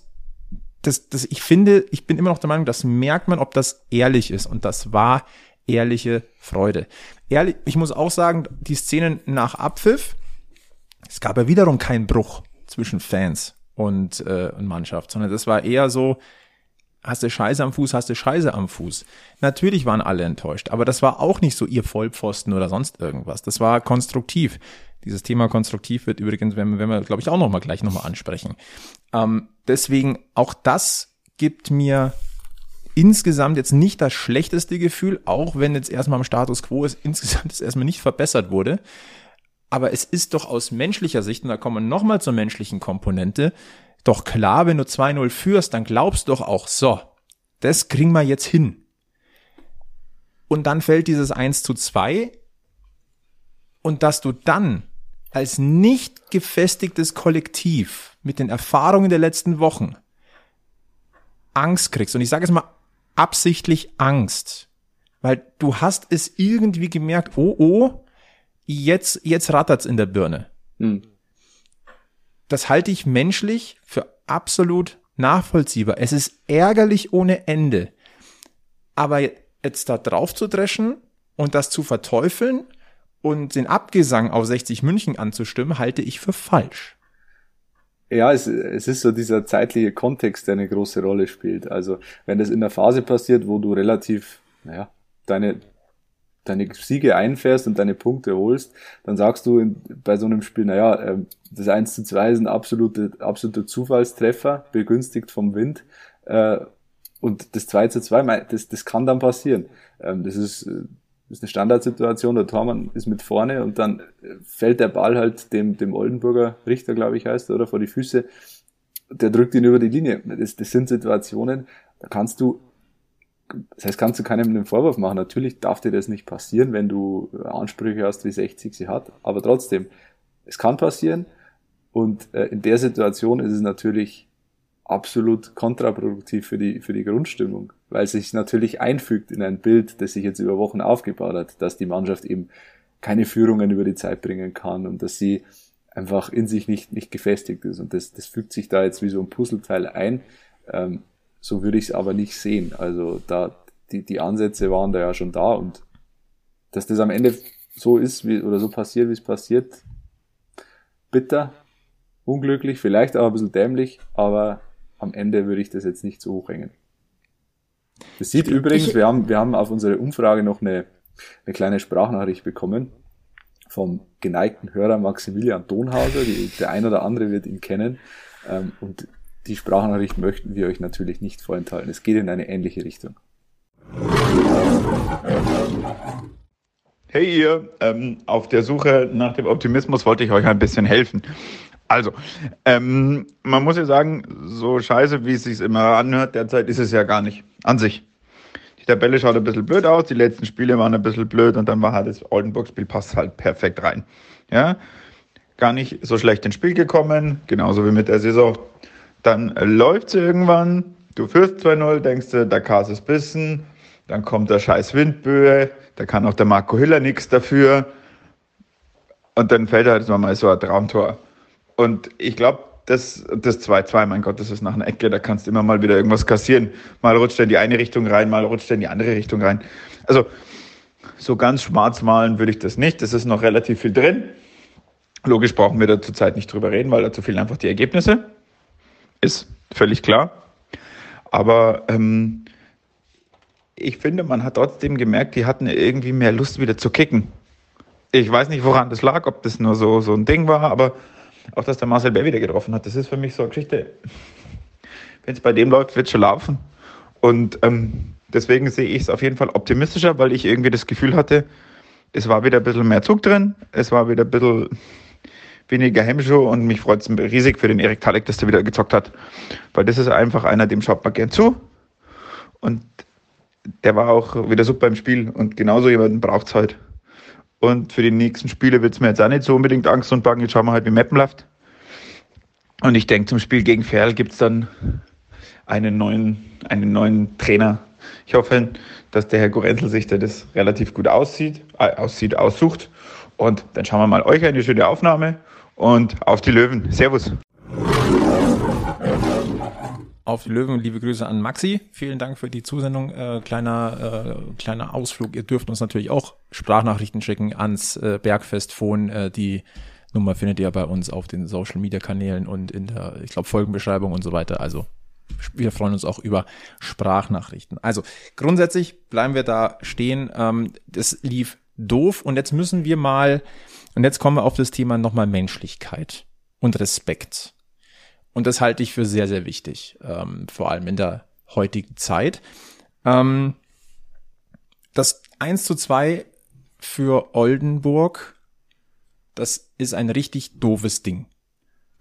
[SPEAKER 2] das, das, ich finde, ich bin immer noch der Meinung, das merkt man, ob das ehrlich ist. Und das war ehrliche Freude. Ehrlich, ich muss auch sagen, die Szenen nach Abpfiff, es gab ja wiederum keinen Bruch zwischen Fans und, äh, und Mannschaft, sondern das war eher so, hast du Scheiße am Fuß, hast du Scheiße am Fuß. Natürlich waren alle enttäuscht, aber das war auch nicht so ihr Vollpfosten oder sonst irgendwas. Das war konstruktiv. Dieses Thema konstruktiv wird übrigens, wenn, wenn wir, glaube ich, auch noch mal gleich noch mal ansprechen. Ähm, deswegen auch das gibt mir insgesamt jetzt nicht das schlechteste Gefühl, auch wenn jetzt erstmal am Status quo ist, insgesamt es erstmal nicht verbessert wurde. Aber es ist doch aus menschlicher Sicht, und da kommen wir nochmal zur menschlichen Komponente, doch klar, wenn du 2-0 führst, dann glaubst du doch auch, so, das kriegen wir jetzt hin. Und dann fällt dieses 1 zu 2 und dass du dann als nicht gefestigtes Kollektiv mit den Erfahrungen der letzten Wochen Angst kriegst. Und ich sage es mal absichtlich Angst, weil du hast es irgendwie gemerkt, oh oh, jetzt, jetzt rattert's in der Birne. Hm. Das halte ich menschlich für absolut nachvollziehbar. Es ist ärgerlich ohne Ende. Aber jetzt da drauf zu dreschen und das zu verteufeln und den Abgesang auf 60 München anzustimmen, halte ich für falsch.
[SPEAKER 4] Ja, es, es ist so dieser zeitliche Kontext, der eine große Rolle spielt. Also wenn das in der Phase passiert, wo du relativ, naja, deine deine Siege einfährst und deine Punkte holst, dann sagst du in, bei so einem Spiel, naja, ähm, das 1 zu 2 ist ein absoluter, absoluter Zufallstreffer, begünstigt vom Wind. Äh, und das 2 zu 2, das, das kann dann passieren. Ähm, das ist, äh, das ist eine Standardsituation, der Tormann ist mit vorne und dann fällt der Ball halt dem, dem Oldenburger Richter, glaube ich, heißt, oder vor die Füße. Der drückt ihn über die Linie. Das, das sind Situationen, da kannst du das heißt, kannst du keinem einen Vorwurf machen. Natürlich darf dir das nicht passieren, wenn du Ansprüche hast, wie 60 sie hat. Aber trotzdem, es kann passieren. Und äh, in der Situation ist es natürlich absolut kontraproduktiv für die, für die Grundstimmung, weil es sich natürlich einfügt in ein Bild, das sich jetzt über Wochen aufgebaut hat, dass die Mannschaft eben keine Führungen über die Zeit bringen kann und dass sie einfach in sich nicht, nicht gefestigt ist. Und das, das fügt sich da jetzt wie so ein Puzzleteil ein. Ähm, so würde ich es aber nicht sehen. Also da, die, die Ansätze waren da ja schon da und dass das am Ende so ist, wie, oder so passiert, wie es passiert, bitter, unglücklich, vielleicht auch ein bisschen dämlich, aber am Ende würde ich das jetzt nicht so hochhängen. Das sieht ich, übrigens, ich, wir haben, wir haben auf unsere Umfrage noch eine, eine kleine Sprachnachricht bekommen vom geneigten Hörer Maximilian Donhauser. Die, der ein oder andere wird ihn kennen. Ähm, und die Sprachnachricht möchten wir euch natürlich nicht vorenthalten. Es geht in eine ähnliche Richtung.
[SPEAKER 6] Hey ihr, ähm, auf der Suche nach dem Optimismus wollte ich euch ein bisschen helfen. Also, ähm, man muss ja sagen, so scheiße, wie es sich immer anhört, derzeit ist es ja gar nicht an sich. Die Tabelle schaut ein bisschen blöd aus, die letzten Spiele waren ein bisschen blöd und dann war halt das Oldenburg-Spiel passt halt perfekt rein. Ja, gar nicht so schlecht ins Spiel gekommen, genauso wie mit der Saison. Dann läuft es irgendwann, du führst 2-0, denkst du, der Kas ist bissen, dann kommt der scheiß Windböe, da kann auch der Marco Hiller nichts dafür. Und dann fällt halt mal so ein Traumtor. Und ich glaube, das, das 2-2, mein Gott, das ist nach einer Ecke, da kannst du immer mal wieder irgendwas kassieren. Mal rutscht er in die eine Richtung rein, mal rutscht er in die andere Richtung rein. Also, so ganz schwarz malen würde ich das nicht. Es ist noch relativ viel drin. Logisch brauchen wir da zurzeit nicht drüber reden, weil dazu fehlen einfach die Ergebnisse. Ist völlig klar. Aber ähm, ich finde, man hat trotzdem gemerkt, die hatten irgendwie mehr Lust wieder zu kicken. Ich weiß nicht, woran das lag, ob das nur so, so ein Ding war, aber auch, dass der Marcel Bär wieder getroffen hat, das ist für mich so eine Geschichte. Wenn es bei dem läuft, wird es schon laufen. Und ähm, deswegen sehe ich es auf jeden Fall optimistischer, weil ich irgendwie das Gefühl hatte, es war wieder ein bisschen mehr Zug drin, es war wieder ein bisschen weniger Hemmschuh und mich freut es riesig für den Erik Talek, dass der wieder gezockt hat. Weil das ist einfach einer, dem schaut man gern zu. Und der war auch wieder super im Spiel und genauso jemanden braucht es halt. Und für die nächsten Spiele wird es mir jetzt auch nicht so unbedingt Angst und Bangen. Jetzt schauen wir halt, wie Mappen läuft. Und ich denke, zum Spiel gegen Ferl gibt es dann einen neuen, einen neuen Trainer. Ich hoffe, dass der Herr Gorenzel sich da das relativ gut aussieht, äh, aussieht, aussucht. Und dann schauen wir mal euch eine schöne Aufnahme und auf die Löwen. Servus.
[SPEAKER 2] Auf die Löwen, liebe Grüße an Maxi. Vielen Dank für die Zusendung. Äh, kleiner, äh, kleiner Ausflug. Ihr dürft uns natürlich auch Sprachnachrichten schicken ans äh, Bergfestphone. Äh, die Nummer findet ihr bei uns auf den Social Media Kanälen und in der, ich glaube, Folgenbeschreibung und so weiter. Also wir freuen uns auch über Sprachnachrichten. Also grundsätzlich bleiben wir da stehen. Ähm, das lief doof und jetzt müssen wir mal und jetzt kommen wir auf das Thema nochmal Menschlichkeit und Respekt. Und das halte ich für sehr, sehr wichtig, ähm, vor allem in der heutigen Zeit. Ähm, das 1 zu 2 für Oldenburg, das ist ein richtig doofes Ding.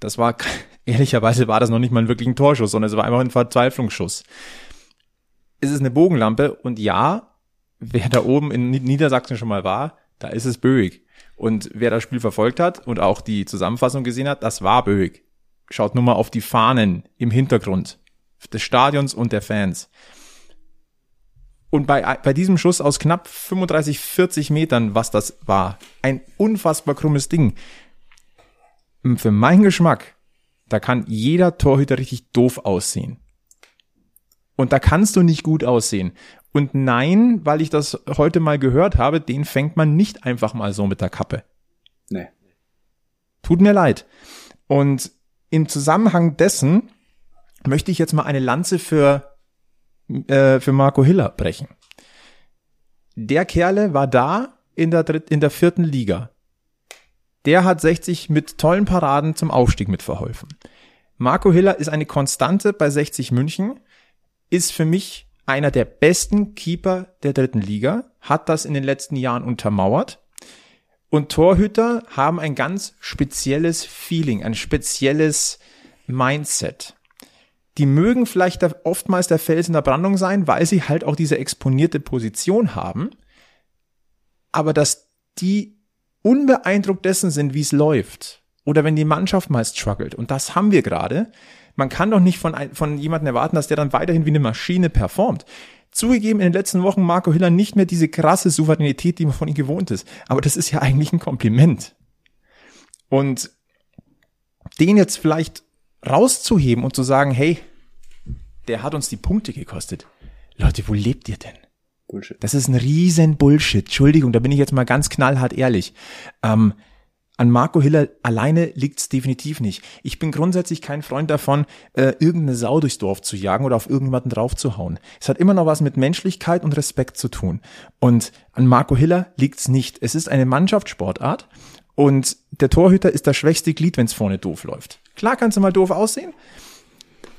[SPEAKER 2] Das war, ehrlicherweise war das noch nicht mal ein Torschuss, sondern es war einfach ein Verzweiflungsschuss. Es ist eine Bogenlampe und ja, wer da oben in Niedersachsen schon mal war, da ist es böig. Und wer das Spiel verfolgt hat und auch die Zusammenfassung gesehen hat, das war böig. Schaut nur mal auf die Fahnen im Hintergrund des Stadions und der Fans. Und bei, bei diesem Schuss aus knapp 35, 40 Metern, was das war, ein unfassbar krummes Ding. Für meinen Geschmack, da kann jeder Torhüter richtig doof aussehen. Und da kannst du nicht gut aussehen. Und nein, weil ich das heute mal gehört habe, den fängt man nicht einfach mal so mit der Kappe.
[SPEAKER 4] Nee.
[SPEAKER 2] Tut mir leid. Und im Zusammenhang dessen möchte ich jetzt mal eine Lanze für, äh, für Marco Hiller brechen. Der Kerle war da in der, dritt, in der vierten Liga. Der hat 60 mit tollen Paraden zum Aufstieg mitverholfen. Marco Hiller ist eine Konstante bei 60 München, ist für mich einer der besten Keeper der dritten Liga, hat das in den letzten Jahren untermauert. Und Torhüter haben ein ganz spezielles Feeling, ein spezielles Mindset. Die mögen vielleicht oftmals der Fels in der Brandung sein, weil sie halt auch diese exponierte Position haben. Aber dass die unbeeindruckt dessen sind, wie es läuft. Oder wenn die Mannschaft meist struggelt. Und das haben wir gerade man kann doch nicht von, von jemandem erwarten, dass der dann weiterhin wie eine Maschine performt. Zugegeben, in den letzten Wochen Marco Hiller nicht mehr diese krasse Souveränität, die man von ihm gewohnt ist. Aber das ist ja eigentlich ein Kompliment. Und den jetzt vielleicht rauszuheben und zu sagen, hey, der hat uns die Punkte gekostet. Leute, wo lebt ihr denn? Bullshit. Das ist ein riesen Bullshit. Entschuldigung, da bin ich jetzt mal ganz knallhart ehrlich. Ähm, an Marco Hiller alleine liegt's definitiv nicht. Ich bin grundsätzlich kein Freund davon, äh, irgendeine Sau durchs Dorf zu jagen oder auf irgendjemanden draufzuhauen. Es hat immer noch was mit Menschlichkeit und Respekt zu tun. Und an Marco Hiller liegt's nicht. Es ist eine Mannschaftssportart und der Torhüter ist das schwächste Glied, wenn's vorne doof läuft. Klar kannst du mal doof aussehen,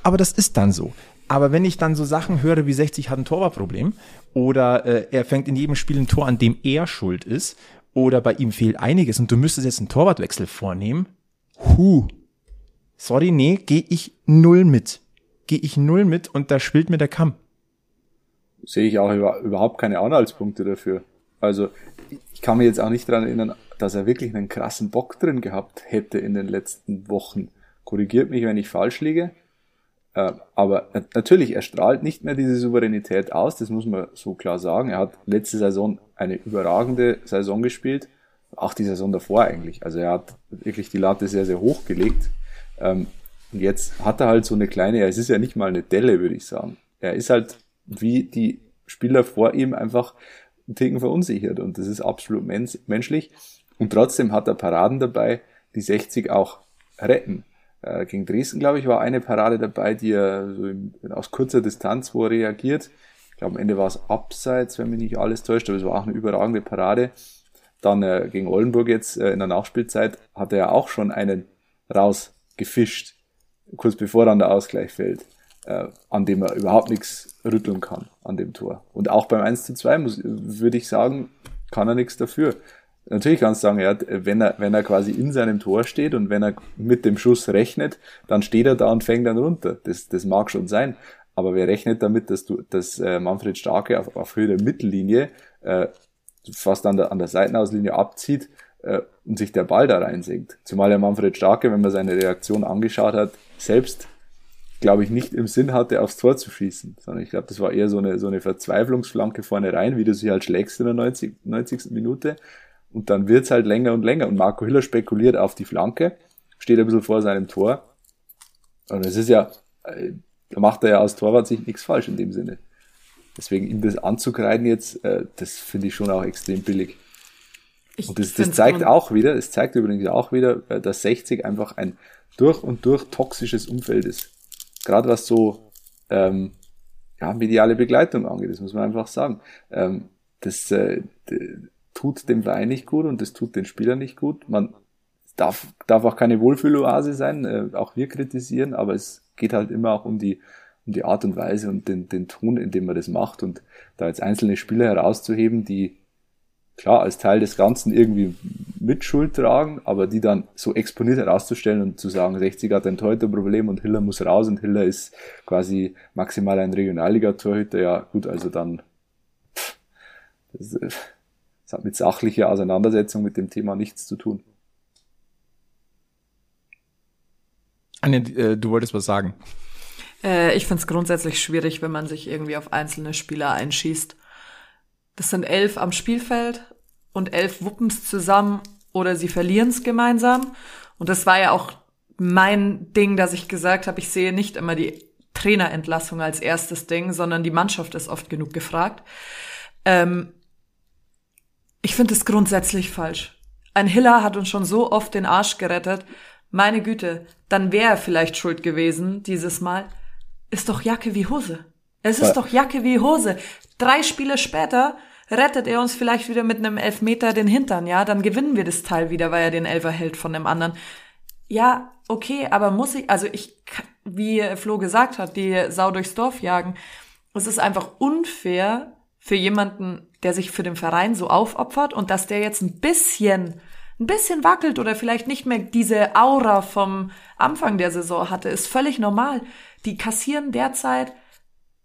[SPEAKER 2] aber das ist dann so. Aber wenn ich dann so Sachen höre wie 60 hat ein Torwartproblem oder äh, er fängt in jedem Spiel ein Tor, an dem er schuld ist oder bei ihm fehlt einiges und du müsstest jetzt einen Torwartwechsel vornehmen. Huh. Sorry, nee, gehe ich null mit. Gehe ich null mit und da spielt mir der Kamm.
[SPEAKER 4] sehe ich auch überhaupt keine Anhaltspunkte dafür. Also ich kann mich jetzt auch nicht daran erinnern, dass er wirklich einen krassen Bock drin gehabt hätte in den letzten Wochen. Korrigiert mich, wenn ich falsch liege. Äh, aber natürlich, er strahlt nicht mehr diese Souveränität aus, das muss man so klar sagen. Er hat letzte Saison eine überragende Saison gespielt, auch die Saison davor eigentlich. Also er hat wirklich die Latte sehr, sehr hoch gelegt. Ähm, und jetzt hat er halt so eine kleine, es ist ja nicht mal eine Delle, würde ich sagen. Er ist halt wie die Spieler vor ihm einfach einen Ticken verunsichert und das ist absolut menschlich. Und trotzdem hat er Paraden dabei, die 60 auch retten. Äh, gegen Dresden, glaube ich, war eine Parade dabei, die er so in, aus kurzer Distanz, wo er reagiert. Ich glaube, am Ende war es abseits, wenn mich nicht alles täuscht, aber es war auch eine überragende Parade. Dann äh, gegen Oldenburg jetzt äh, in der Nachspielzeit hat er ja auch schon einen rausgefischt, kurz bevor dann der Ausgleich fällt, äh, an dem er überhaupt nichts rütteln kann, an dem Tor. Und auch beim 1 zu 2 muss, würde ich sagen, kann er nichts dafür. Natürlich kannst du sagen, ja, wenn er, wenn er quasi in seinem Tor steht und wenn er mit dem Schuss rechnet, dann steht er da und fängt dann runter. Das, das mag schon sein. Aber wer rechnet damit, dass du, dass äh, Manfred Starke auf, auf Höhe der Mittellinie äh, fast an der, an der Seitenauslinie abzieht äh, und sich der Ball da reinsenkt. Zumal der Manfred Starke, wenn man seine Reaktion angeschaut hat, selbst glaube ich, nicht im Sinn hatte, aufs Tor zu schießen, sondern ich glaube, das war eher so eine, so eine Verzweiflungsflanke vorne rein, wie du sie halt schlägst in der 90, 90. Minute. Und dann wird's halt länger und länger. Und Marco Hiller spekuliert auf die Flanke, steht ein bisschen vor seinem Tor. Und es ist ja, äh, da macht er ja aus Torwart sich nichts falsch in dem Sinne. Deswegen ihm das anzukreiden jetzt, äh, das finde ich schon auch extrem billig. Ich und das, das zeigt auch wieder, es zeigt übrigens auch wieder, äh, dass 60 einfach ein durch und durch toxisches Umfeld ist. Gerade was so ähm, ja, mediale Begleitung angeht, das muss man einfach sagen. Ähm, das, äh, tut dem Verein nicht gut und das tut den Spielern nicht gut. Man darf, darf auch keine Wohlfühloase sein, äh, auch wir kritisieren, aber es geht halt immer auch um die, um die Art und Weise und den, den Ton, in dem man das macht und da jetzt einzelne Spieler herauszuheben, die klar als Teil des Ganzen irgendwie mit Schuld tragen, aber die dann so exponiert herauszustellen und zu sagen, 60 hat ein Torhüterproblem und Hiller muss raus und Hiller ist quasi maximal ein Regionalliga-Torhüter, ja gut, also dann pff, das, das hat mit sachlicher Auseinandersetzung mit dem Thema nichts zu tun.
[SPEAKER 2] Anja, äh, du wolltest was sagen.
[SPEAKER 3] Äh, ich finde es grundsätzlich schwierig, wenn man sich irgendwie auf einzelne Spieler einschießt. Das sind elf am Spielfeld und elf wuppen's zusammen oder sie verlieren's gemeinsam. Und das war ja auch mein Ding, dass ich gesagt habe, ich sehe nicht immer die Trainerentlassung als erstes Ding, sondern die Mannschaft ist oft genug gefragt. Ähm, ich finde es grundsätzlich falsch. Ein Hiller hat uns schon so oft den Arsch gerettet. Meine Güte, dann wäre er vielleicht schuld gewesen dieses Mal. Ist doch Jacke wie Hose. Es ist ja. doch Jacke wie Hose. Drei Spiele später rettet er uns vielleicht wieder mit einem Elfmeter den Hintern, ja? Dann gewinnen wir das Teil wieder, weil er den Elfer hält von dem anderen. Ja, okay, aber muss ich, also ich, wie Flo gesagt hat, die Sau durchs Dorf jagen. Es ist einfach unfair für jemanden, der sich für den Verein so aufopfert und dass der jetzt ein bisschen, ein bisschen wackelt oder vielleicht nicht mehr diese Aura vom Anfang der Saison hatte, ist völlig normal. Die kassieren derzeit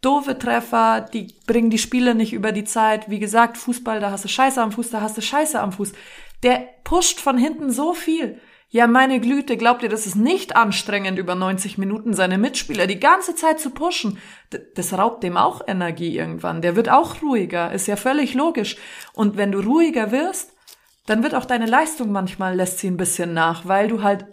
[SPEAKER 3] doofe Treffer, die bringen die Spiele nicht über die Zeit. Wie gesagt, Fußball, da hast du Scheiße am Fuß, da hast du Scheiße am Fuß. Der pusht von hinten so viel. Ja, meine Glüte, glaubt ihr, das ist nicht anstrengend, über 90 Minuten seine Mitspieler die ganze Zeit zu pushen? D das raubt dem auch Energie irgendwann. Der wird auch ruhiger, ist ja völlig logisch. Und wenn du ruhiger wirst, dann wird auch deine Leistung manchmal lässt sie ein bisschen nach, weil du halt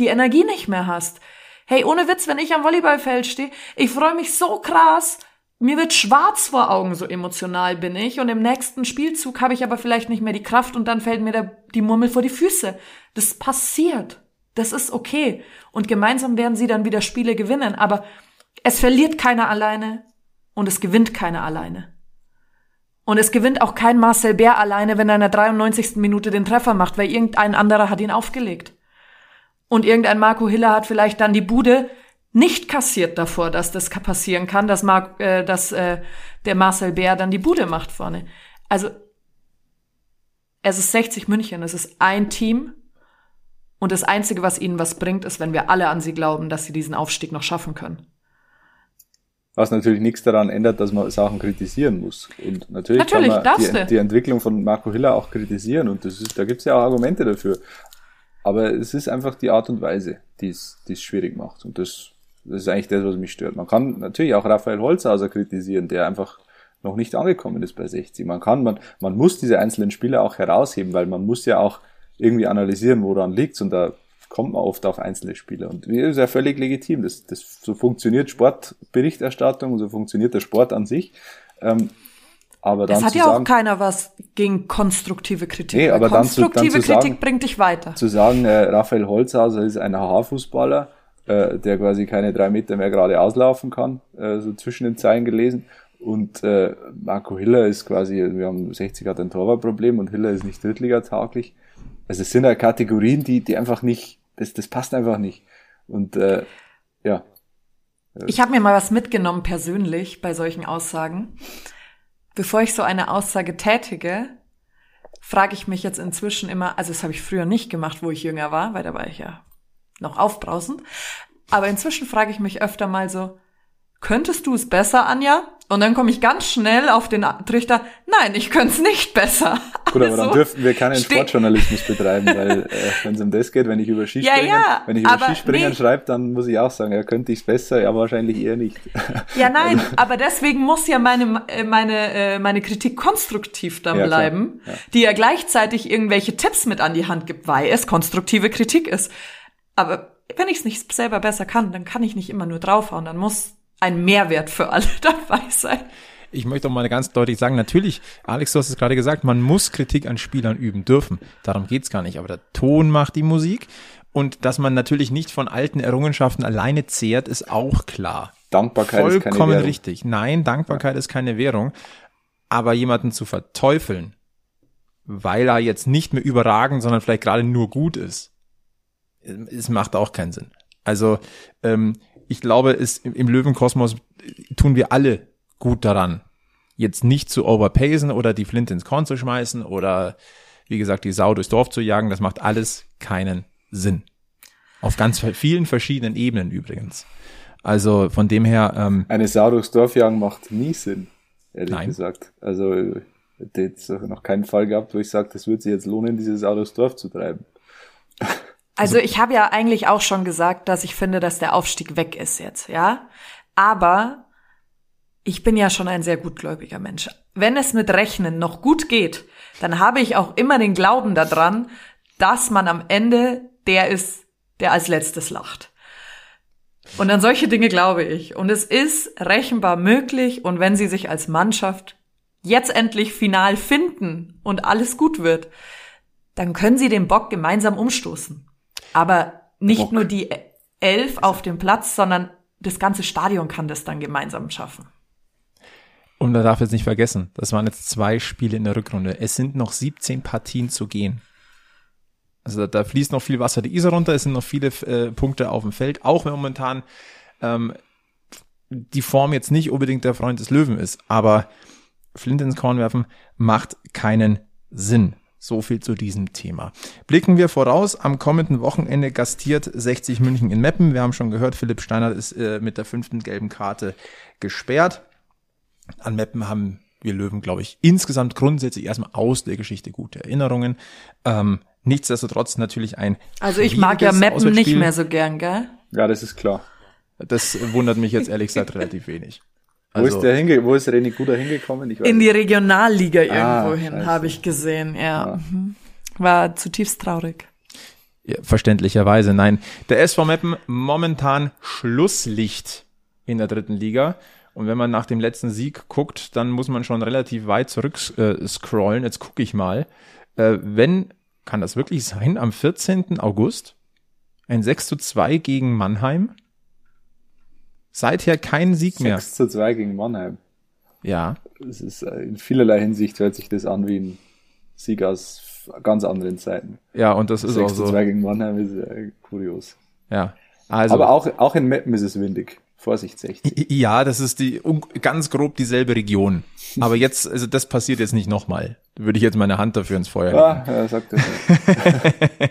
[SPEAKER 3] die Energie nicht mehr hast. Hey, ohne Witz, wenn ich am Volleyballfeld stehe, ich freue mich so krass, mir wird schwarz vor Augen, so emotional bin ich. Und im nächsten Spielzug habe ich aber vielleicht nicht mehr die Kraft und dann fällt mir der, die Murmel vor die Füße. Das passiert. Das ist okay. Und gemeinsam werden sie dann wieder Spiele gewinnen. Aber es verliert keiner alleine und es gewinnt keiner alleine. Und es gewinnt auch kein Marcel Bär alleine, wenn er in der 93. Minute den Treffer macht, weil irgendein anderer hat ihn aufgelegt. Und irgendein Marco Hiller hat vielleicht dann die Bude nicht kassiert davor, dass das passieren kann, dass, Marc, äh, dass äh, der Marcel Bär dann die Bude macht vorne. Also es ist 60 München, es ist ein Team und das Einzige, was ihnen was bringt, ist, wenn wir alle an sie glauben, dass sie diesen Aufstieg noch schaffen können.
[SPEAKER 4] Was natürlich nichts daran ändert, dass man Sachen kritisieren muss. Und natürlich, natürlich kann man die, die, Entwicklung von Marco Hiller auch kritisieren und das ist, da gibt es ja auch Argumente dafür. Aber es ist einfach die Art und Weise, die es schwierig macht. Und das, das ist eigentlich das, was mich stört. Man kann natürlich auch Raphael Holzhauser kritisieren, der einfach noch nicht angekommen ist bei 60. Man kann, man, man muss diese einzelnen Spieler auch herausheben, weil man muss ja auch irgendwie analysieren, woran liegt's und da kommt man oft auf einzelne Spieler. Und das ist ja völlig legitim. Das, das, so funktioniert Sportberichterstattung so funktioniert der Sport an sich. Ähm, aber dann
[SPEAKER 3] es hat ja sagen, auch keiner was gegen konstruktive Kritik. Nee, aber konstruktive dann zu, dann zu Kritik sagen, bringt dich weiter.
[SPEAKER 4] Zu sagen, äh, Raphael Holzhauser ist ein Haarfußballer, äh, der quasi keine drei Meter mehr gerade auslaufen kann, äh, so zwischen den Zeilen gelesen. Und äh, Marco Hiller ist quasi, wir haben 60 hat ein Torwartproblem und Hiller ist nicht Drittliga-tauglich. Also es sind ja Kategorien, die, die einfach nicht das, das passt einfach nicht. Und äh, ja.
[SPEAKER 3] Ich habe mir mal was mitgenommen persönlich bei solchen Aussagen. Bevor ich so eine Aussage tätige, frage ich mich jetzt inzwischen immer, also das habe ich früher nicht gemacht, wo ich jünger war, weil da war ich ja noch aufbrausend. Aber inzwischen frage ich mich öfter mal so, könntest du es besser, Anja? Und dann komme ich ganz schnell auf den Trichter, nein, ich könnte es nicht besser.
[SPEAKER 4] Gut, aber also, dann dürften wir keinen Sportjournalismus betreiben, weil äh, wenn es um das geht, wenn ich über Skispringen, ja, ja, wenn ich über Skispringen nee. schreibe, dann muss ich auch sagen, ja, könnte ich es besser, ja, wahrscheinlich eher nicht.
[SPEAKER 3] Ja, nein, also. aber deswegen muss ja meine, äh, meine, äh, meine Kritik konstruktiv dann ja, bleiben, ja. die ja gleichzeitig irgendwelche Tipps mit an die Hand gibt, weil es konstruktive Kritik ist. Aber wenn ich es nicht selber besser kann, dann kann ich nicht immer nur draufhauen, dann muss ein Mehrwert für alle dabei sein.
[SPEAKER 2] Ich möchte auch mal ganz deutlich sagen, natürlich, Alex, du hast es gerade gesagt, man muss Kritik an Spielern üben dürfen. Darum geht's gar nicht. Aber der Ton macht die Musik. Und dass man natürlich nicht von alten Errungenschaften alleine zehrt, ist auch klar.
[SPEAKER 4] Dankbarkeit Vollkommen ist keine Währung. Vollkommen
[SPEAKER 2] richtig. Nein, Dankbarkeit ja. ist keine Währung. Aber jemanden zu verteufeln, weil er jetzt nicht mehr überragend, sondern vielleicht gerade nur gut ist, es macht auch keinen Sinn. Also ähm, ich glaube, es, im Löwenkosmos tun wir alle gut daran, jetzt nicht zu overpacen oder die Flint ins Korn zu schmeißen oder wie gesagt die Sau durchs Dorf zu jagen. Das macht alles keinen Sinn. Auf ganz vielen verschiedenen Ebenen übrigens. Also von dem her. Ähm,
[SPEAKER 4] Eine Sau durchs Dorf jagen macht nie Sinn, ehrlich nein. gesagt. Also jetzt noch keinen Fall gehabt, wo ich sage, das wird sich jetzt lohnen, diese Sau durchs Dorf zu treiben.
[SPEAKER 3] Also ich habe ja eigentlich auch schon gesagt, dass ich finde, dass der Aufstieg weg ist jetzt, ja. Aber ich bin ja schon ein sehr gutgläubiger Mensch. Wenn es mit Rechnen noch gut geht, dann habe ich auch immer den Glauben daran, dass man am Ende der ist, der als letztes lacht. Und an solche Dinge glaube ich. Und es ist rechenbar möglich. Und wenn sie sich als Mannschaft jetzt endlich final finden und alles gut wird, dann können sie den Bock gemeinsam umstoßen. Aber nicht Bock. nur die elf auf dem Platz, sondern das ganze Stadion kann das dann gemeinsam schaffen.
[SPEAKER 2] Und man darf jetzt nicht vergessen, das waren jetzt zwei Spiele in der Rückrunde. Es sind noch 17 Partien zu gehen. Also da, da fließt noch viel Wasser die Isar runter, es sind noch viele äh, Punkte auf dem Feld, auch wenn momentan ähm, die Form jetzt nicht unbedingt der Freund des Löwen ist. Aber Flint ins Korn werfen macht keinen Sinn. So viel zu diesem Thema. Blicken wir voraus. Am kommenden Wochenende gastiert 60 München in Meppen. Wir haben schon gehört, Philipp Steiner ist äh, mit der fünften gelben Karte gesperrt. An Meppen haben wir Löwen, glaube ich, insgesamt grundsätzlich erstmal aus der Geschichte gute Erinnerungen. Ähm, nichtsdestotrotz natürlich ein.
[SPEAKER 3] Also ich mag ja Meppen nicht mehr so gern, gell?
[SPEAKER 4] Ja, das ist klar.
[SPEAKER 2] Das wundert mich jetzt ehrlich gesagt relativ wenig.
[SPEAKER 4] Also, wo ist der hinge wo ist René Guder hingekommen?
[SPEAKER 3] in die Regionalliga ah, irgendwo hin, habe ich gesehen, ja. ja. Mhm. War zutiefst traurig.
[SPEAKER 2] Ja, verständlicherweise, nein. Der SV Meppen momentan Schlusslicht in der dritten Liga. Und wenn man nach dem letzten Sieg guckt, dann muss man schon relativ weit zurück äh, scrollen. Jetzt gucke ich mal. Äh, wenn, kann das wirklich sein, am 14. August ein 6 zu 2 gegen Mannheim? Seither kein Sieg mehr.
[SPEAKER 4] 6 zu 2 gegen Mannheim.
[SPEAKER 2] Ja.
[SPEAKER 4] Das ist, äh, in vielerlei Hinsicht hört sich das an wie ein Sieg aus ganz anderen Zeiten.
[SPEAKER 2] Ja, und das ist 6 auch so. 6
[SPEAKER 4] zu 2 gegen Mannheim ist äh, kurios.
[SPEAKER 2] Ja.
[SPEAKER 4] Also. Aber auch, auch in Meppen ist es windig. Vorsicht 60.
[SPEAKER 2] Ja, das ist die ganz grob dieselbe Region. Aber jetzt, also das passiert jetzt nicht nochmal. Würde ich jetzt meine Hand dafür ins Feuer
[SPEAKER 4] legen. Ah, ja, sagt er.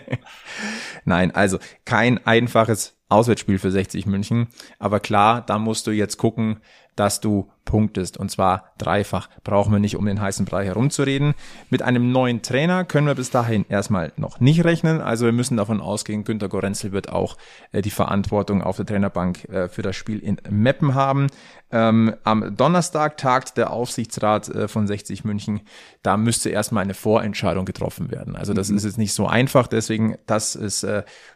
[SPEAKER 2] Nein, also kein einfaches Auswärtsspiel für 60 München. Aber klar, da musst du jetzt gucken, dass du punktest. Und zwar dreifach. Brauchen wir nicht um den heißen Brei herumzureden. Mit einem neuen Trainer können wir bis dahin erstmal noch nicht rechnen. Also wir müssen davon ausgehen, Günter Gorenzel wird auch äh, die Verantwortung auf der Trainerbank äh, für das Spiel in Meppen haben. Ähm, am Donnerstag tagt der Aufsichtsrat äh, von 60 München. Da müsste erstmal eine Vorentscheidung getroffen werden. Also das mhm. ist jetzt nicht so einfach. Deswegen, das ist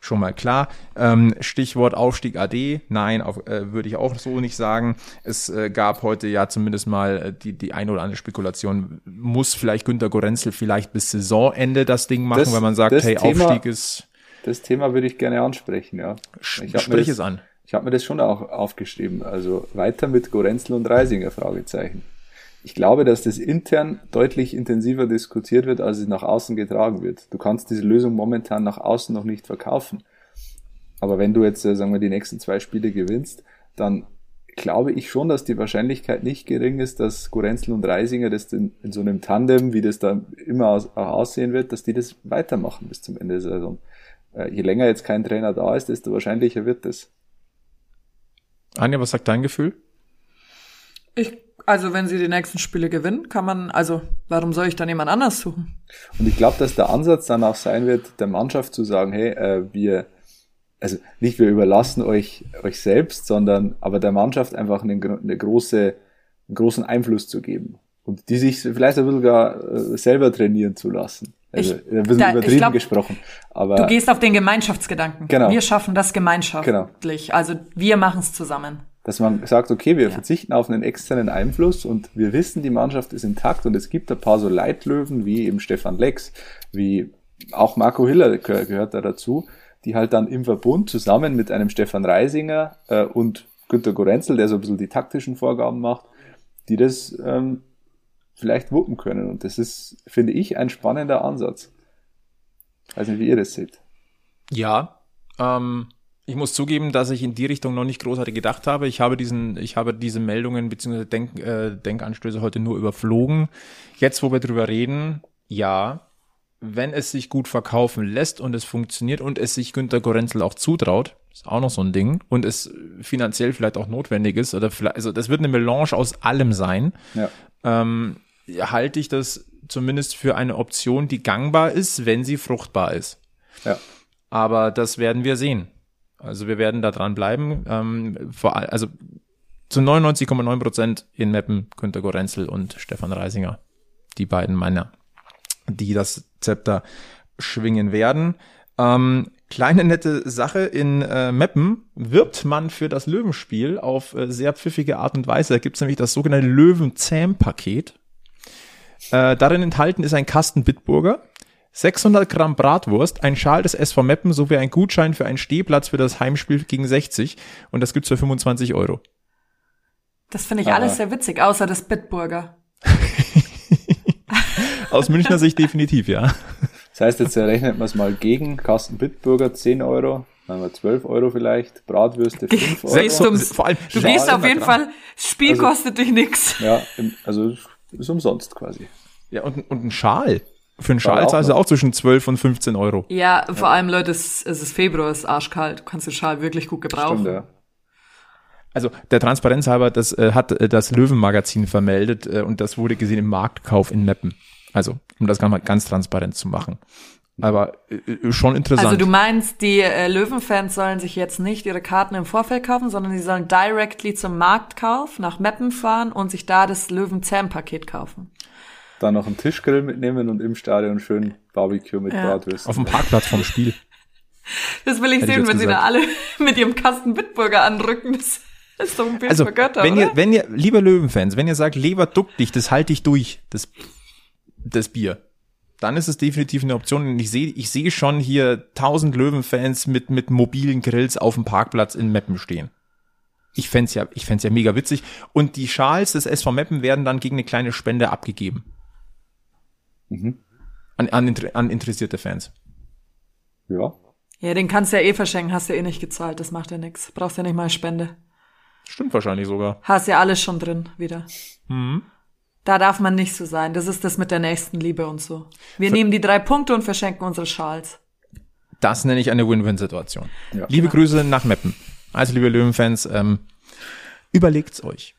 [SPEAKER 2] schon mal klar. Ähm, Stichwort Aufstieg AD. Nein, auf, würde ich auch so nicht sagen. Es äh, gab heute ja zumindest mal äh, die, die eine oder andere Spekulation. Muss vielleicht Günter Gorenzel vielleicht bis Saisonende das Ding machen, das, weil man sagt, hey, Thema, Aufstieg ist.
[SPEAKER 4] Das Thema würde ich gerne ansprechen, ja.
[SPEAKER 2] Ich Sprich es an.
[SPEAKER 4] Ich habe mir das schon auch aufgeschrieben. Also weiter mit Gorenzel und Reisinger, Fragezeichen. Ich glaube, dass das intern deutlich intensiver diskutiert wird, als es nach außen getragen wird. Du kannst diese Lösung momentan nach außen noch nicht verkaufen. Aber wenn du jetzt, äh, sagen wir, die nächsten zwei Spiele gewinnst, dann glaube ich schon, dass die Wahrscheinlichkeit nicht gering ist, dass Gorenzel und Reisinger das in, in so einem Tandem, wie das da immer aus, auch aussehen wird, dass die das weitermachen bis zum Ende der Saison. Äh, je länger jetzt kein Trainer da ist, desto wahrscheinlicher wird das.
[SPEAKER 2] Anja, was sagt dein Gefühl?
[SPEAKER 3] Ich, also wenn sie die nächsten Spiele gewinnen, kann man, also warum soll ich dann jemand anders suchen?
[SPEAKER 4] Und ich glaube, dass der Ansatz dann auch sein wird, der Mannschaft zu sagen, hey, äh, wir, also nicht wir überlassen euch euch selbst, sondern aber der Mannschaft einfach eine, eine große, einen großen Einfluss zu geben und die sich vielleicht ein bisschen gar äh, selber trainieren zu lassen. Also ich, ein bisschen da, übertrieben glaub, gesprochen. Aber
[SPEAKER 3] du gehst auf den Gemeinschaftsgedanken. Genau. Wir schaffen das gemeinschaftlich. Genau. Also wir machen es zusammen.
[SPEAKER 4] Dass man sagt, okay, wir ja. verzichten auf einen externen Einfluss und wir wissen, die Mannschaft ist intakt und es gibt ein paar so Leitlöwen wie eben Stefan Lex, wie auch Marco Hiller gehört da dazu, die halt dann im Verbund zusammen mit einem Stefan Reisinger äh, und Günter Gorenzel, der so ein bisschen die taktischen Vorgaben macht, die das ähm, vielleicht wuppen können. Und das ist, finde ich, ein spannender Ansatz. Weiß nicht, wie ihr das seht.
[SPEAKER 2] Ja, ähm, ich muss zugeben, dass ich in die Richtung noch nicht großartig gedacht habe. Ich habe diesen, ich habe diese Meldungen bzw. Denk, äh, Denkanstöße heute nur überflogen. Jetzt, wo wir drüber reden, ja, wenn es sich gut verkaufen lässt und es funktioniert und es sich Günter Gorenzel auch zutraut, ist auch noch so ein Ding, und es finanziell vielleicht auch notwendig ist, oder vielleicht, also das wird eine Melange aus allem sein, ja. ähm, halte ich das zumindest für eine Option, die gangbar ist, wenn sie fruchtbar ist. Ja. Aber das werden wir sehen. Also wir werden da dran bleiben. Ähm, vor, also zu 99,9 Prozent in Meppen Günter Gorenzel und Stefan Reisinger. Die beiden Männer, die das Zepter schwingen werden. Ähm, kleine nette Sache in äh, Meppen wirbt man für das Löwenspiel auf äh, sehr pfiffige Art und Weise. Da gibt's nämlich das sogenannte Löwenzähm-Paket. Äh, darin enthalten ist ein Kasten Bitburger, 600 Gramm Bratwurst, ein Schal des SV Meppen sowie ein Gutschein für einen Stehplatz für das Heimspiel gegen 60 und das gibt's für 25 Euro.
[SPEAKER 3] Das finde ich Aber alles sehr witzig, außer das Bitburger.
[SPEAKER 2] Aus Münchner Sicht definitiv, ja.
[SPEAKER 4] Das heißt, jetzt rechnet man es mal gegen. Kasten Bitburger 10 Euro, dann haben wir 12 Euro vielleicht, Bratwürste 5 Euro.
[SPEAKER 3] Vor allem du gehst auf jeden Fall, das Spiel also, kostet dich nix.
[SPEAKER 4] Ja, also ist umsonst quasi.
[SPEAKER 2] Ja, und, und ein Schal. Für einen Schal zahlst du auch zwischen 12 und 15 Euro.
[SPEAKER 3] Ja, vor ja. allem, Leute, es, es ist Februar, es ist arschkalt. Du kannst den Schal wirklich gut gebrauchen. Stimmt, ja.
[SPEAKER 2] Also der Transparenz halber, das äh, hat äh, das Löwenmagazin vermeldet äh, und das wurde gesehen im Marktkauf in Meppen. Also, um das ganz, ganz transparent zu machen. Aber äh, äh, schon interessant. Also
[SPEAKER 3] du meinst, die äh, Löwenfans sollen sich jetzt nicht ihre Karten im Vorfeld kaufen, sondern sie sollen directly zum Marktkauf nach Meppen fahren und sich da das Löwenzahn-Paket kaufen.
[SPEAKER 4] Dann noch einen Tischgrill mitnehmen und im Stadion schön Barbecue mit ja. Bratwürsten.
[SPEAKER 2] Auf dem Parkplatz vom Spiel.
[SPEAKER 3] Das will ich Hätte sehen, ich wenn gesagt. sie da alle mit ihrem Kasten Bitburger anrücken. Das ist doch ein Bild
[SPEAKER 2] also,
[SPEAKER 3] für Götter,
[SPEAKER 2] wenn
[SPEAKER 3] oder?
[SPEAKER 2] ihr, wenn ihr, lieber Löwenfans, wenn ihr sagt, Leber duck dich, das halte ich durch, das, das Bier dann ist es definitiv eine Option. Und ich sehe, ich sehe schon hier tausend Löwenfans mit, mit mobilen Grills auf dem Parkplatz in Meppen stehen. Ich fände ja, ich fänd's ja mega witzig. Und die Schals des SV Meppen werden dann gegen eine kleine Spende abgegeben. Mhm. An, an, an interessierte Fans.
[SPEAKER 4] Ja.
[SPEAKER 3] Ja, den kannst du ja eh verschenken, hast ja eh nicht gezahlt, das macht ja nix. Brauchst ja nicht mal Spende.
[SPEAKER 2] Stimmt wahrscheinlich sogar.
[SPEAKER 3] Hast ja alles schon drin wieder. Mhm. Da darf man nicht so sein. Das ist das mit der nächsten Liebe und so. Wir Ver nehmen die drei Punkte und verschenken unsere Schals.
[SPEAKER 2] Das nenne ich eine Win-Win-Situation. Ja. Liebe Grüße nach Meppen. Also, liebe Löwenfans, ähm, überlegt's euch.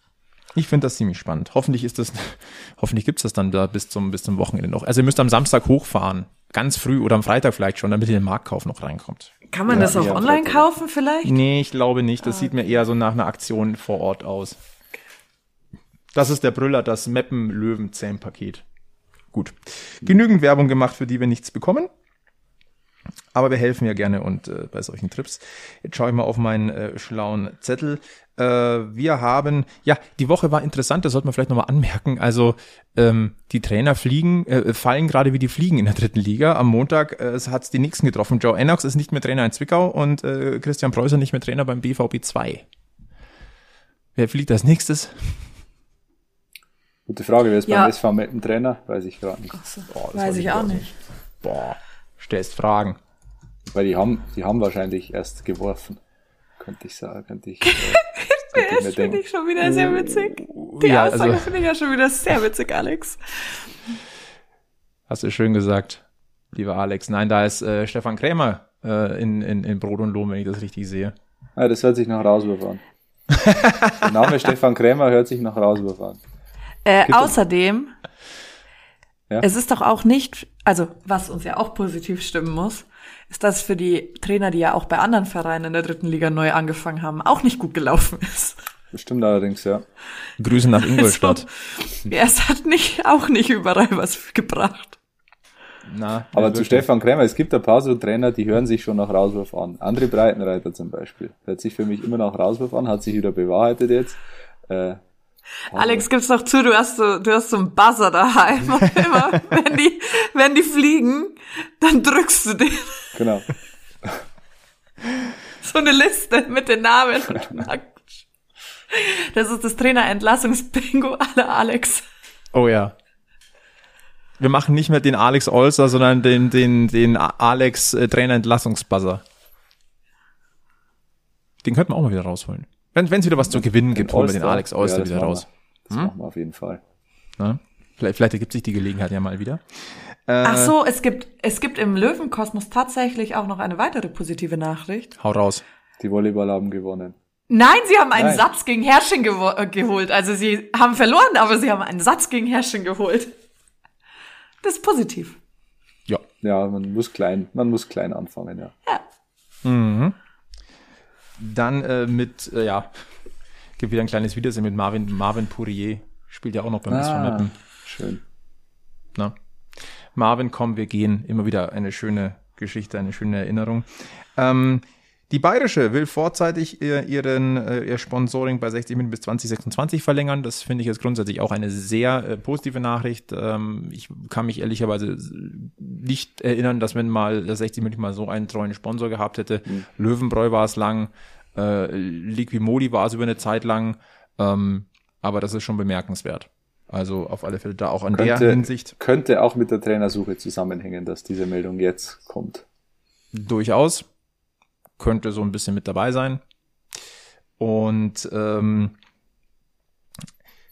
[SPEAKER 2] Ich finde das ziemlich spannend. Hoffentlich ist das, hoffentlich gibt's das dann da bis zum, bis zum Wochenende noch. Also ihr müsst am Samstag hochfahren. Ganz früh oder am Freitag vielleicht schon, damit ihr den Marktkauf noch reinkommt.
[SPEAKER 3] Kann man
[SPEAKER 4] Ja,
[SPEAKER 3] das auch online kaufen vielleicht?
[SPEAKER 2] Nee, ich glaube nicht. Das sieht mir eher so nach einer Aktion vor Ort aus. Das ist der Brüller, das Meppen-Löwen-Zähm-Paket. Gut. Genügend Werbung gemacht, für die wir nichts bekommen. Aber wir helfen ja gerne und äh, bei solchen Trips. Jetzt schaue ich mal auf meinen äh, schlauen Zettel. Äh, wir haben, ja, die Woche war interessant, das sollte man vielleicht nochmal anmerken. Also ähm, die Trainer fliegen, äh, fallen gerade wie die Fliegen in der dritten Liga. Am Montag äh, hat es die Nixen getroffen. Joe Ennox ist nicht mehr Trainer in Zwickau und äh, Christian Preußer nicht mehr Trainer beim BVB 2. Wer fliegt als nächstes?
[SPEAKER 4] Gute Frage, wer ist
[SPEAKER 3] Ja.
[SPEAKER 4] beim SV Meppen Trainer? Weiß ich gerade nicht.
[SPEAKER 3] Achso,
[SPEAKER 2] Boah,
[SPEAKER 3] weiß ich auch
[SPEAKER 2] auch
[SPEAKER 3] nicht.
[SPEAKER 2] Boah, stellst Fragen.
[SPEAKER 4] Weil die haben, die haben wahrscheinlich erst geworfen. Könnte ich sagen, könnte ich, äh, könnte
[SPEAKER 3] Das finde ich schon wieder sehr witzig. Die
[SPEAKER 2] Ja,
[SPEAKER 3] Aussage
[SPEAKER 2] also-
[SPEAKER 3] finde ich ja schon wieder sehr witzig, Alex.
[SPEAKER 2] Hast du schön gesagt, lieber Alex. Nein, da ist äh, Stefan Krämer äh, in, in, in Brot und Lohn, wenn ich das richtig sehe.
[SPEAKER 4] Ah, das hört sich nach Rauswurf an. Der Name Stefan Krämer hört sich nach Rauswurf an.
[SPEAKER 3] Äh, außerdem,
[SPEAKER 4] Ja?
[SPEAKER 3] es ist doch auch nicht, also was uns ja auch positiv stimmen muss, ist, dass für die Trainer, die ja auch bei anderen Vereinen in der dritten Liga neu angefangen haben, auch nicht gut gelaufen ist.
[SPEAKER 4] Bestimmt allerdings, ja.
[SPEAKER 2] Grüße nach Ingolstadt.
[SPEAKER 3] Ja, es hat nicht, auch nicht überall was gebracht.
[SPEAKER 2] Na,
[SPEAKER 4] Aber
[SPEAKER 2] ja,
[SPEAKER 4] zu. Stefan Krämer, es gibt ein paar so Trainer, die hören sich schon nach Rauswurf an. André Breitenreiter zum Beispiel. Hört sich für mich immer nach Rauswurf an, hat sich wieder bewahrheitet jetzt. Äh,
[SPEAKER 3] Alex, gib's doch zu, du hast so, du hast so einen Buzzer daheim. Und immer, wenn die, wenn die fliegen, dann drückst du den.
[SPEAKER 4] genau.
[SPEAKER 3] So eine Liste mit den Namen. Das ist das Trainerentlassungsbingo aller Alex.
[SPEAKER 2] Oh ja. Wir machen nicht mehr den Alex Olser, sondern den, den, den Alex äh, Trainerentlassungsbuzzer. Den könnten wir auch mal wieder rausholen. Wenn es wieder was zu gewinnen gibt, holen wir den. Alex Olser
[SPEAKER 4] Ja, das
[SPEAKER 2] wieder
[SPEAKER 4] machen
[SPEAKER 2] raus.
[SPEAKER 4] Wir. Das machen wir auf jeden Fall.
[SPEAKER 2] Ne? Vielleicht, vielleicht ergibt sich die Gelegenheit ja mal wieder.
[SPEAKER 3] Ach so, es gibt, es gibt im Löwenkosmos tatsächlich auch noch eine weitere positive Nachricht.
[SPEAKER 2] Hau raus.
[SPEAKER 4] Die Volleyball haben gewonnen.
[SPEAKER 3] Nein, sie haben einen
[SPEAKER 4] Nein.
[SPEAKER 3] Satz gegen Herrsching gewo- äh, geholt. Also sie haben verloren, aber sie haben einen Satz gegen Herrsching geholt. Das ist positiv.
[SPEAKER 2] Ja.
[SPEAKER 4] Ja, man muss klein, man muss klein anfangen, ja.
[SPEAKER 2] Dann äh, mit, äh, ja, gibt wieder ein kleines Wiedersehen mit Marvin, Marvin Pourier. Spielt ja auch noch beim
[SPEAKER 4] Ah,
[SPEAKER 2] Meppen.
[SPEAKER 4] schön.
[SPEAKER 2] Ne? Marvin, komm, wir gehen. Immer wieder eine schöne Geschichte, eine schöne Erinnerung. Ähm, die Bayerische will vorzeitig ihr, ihren, äh, ihr Sponsoring bei 60 Minuten bis 2026 verlängern. Das finde ich jetzt grundsätzlich auch eine sehr äh, positive Nachricht. Ähm, ich kann mich ehrlicherweise nicht erinnern, dass wenn mal das 60 Minuten mal so einen treuen Sponsor gehabt hätte. Löwenbräu war es lang, äh, Liquimoli war es über eine Zeit lang. Ähm, aber das ist schon bemerkenswert. Also auf alle Fälle da auch an der
[SPEAKER 4] Könnte,
[SPEAKER 2] Hinsicht
[SPEAKER 4] könnte auch mit der Trainersuche zusammenhängen, dass diese Meldung jetzt kommt.
[SPEAKER 2] durchaus. Könnte so ein bisschen mit dabei sein. Und ähm,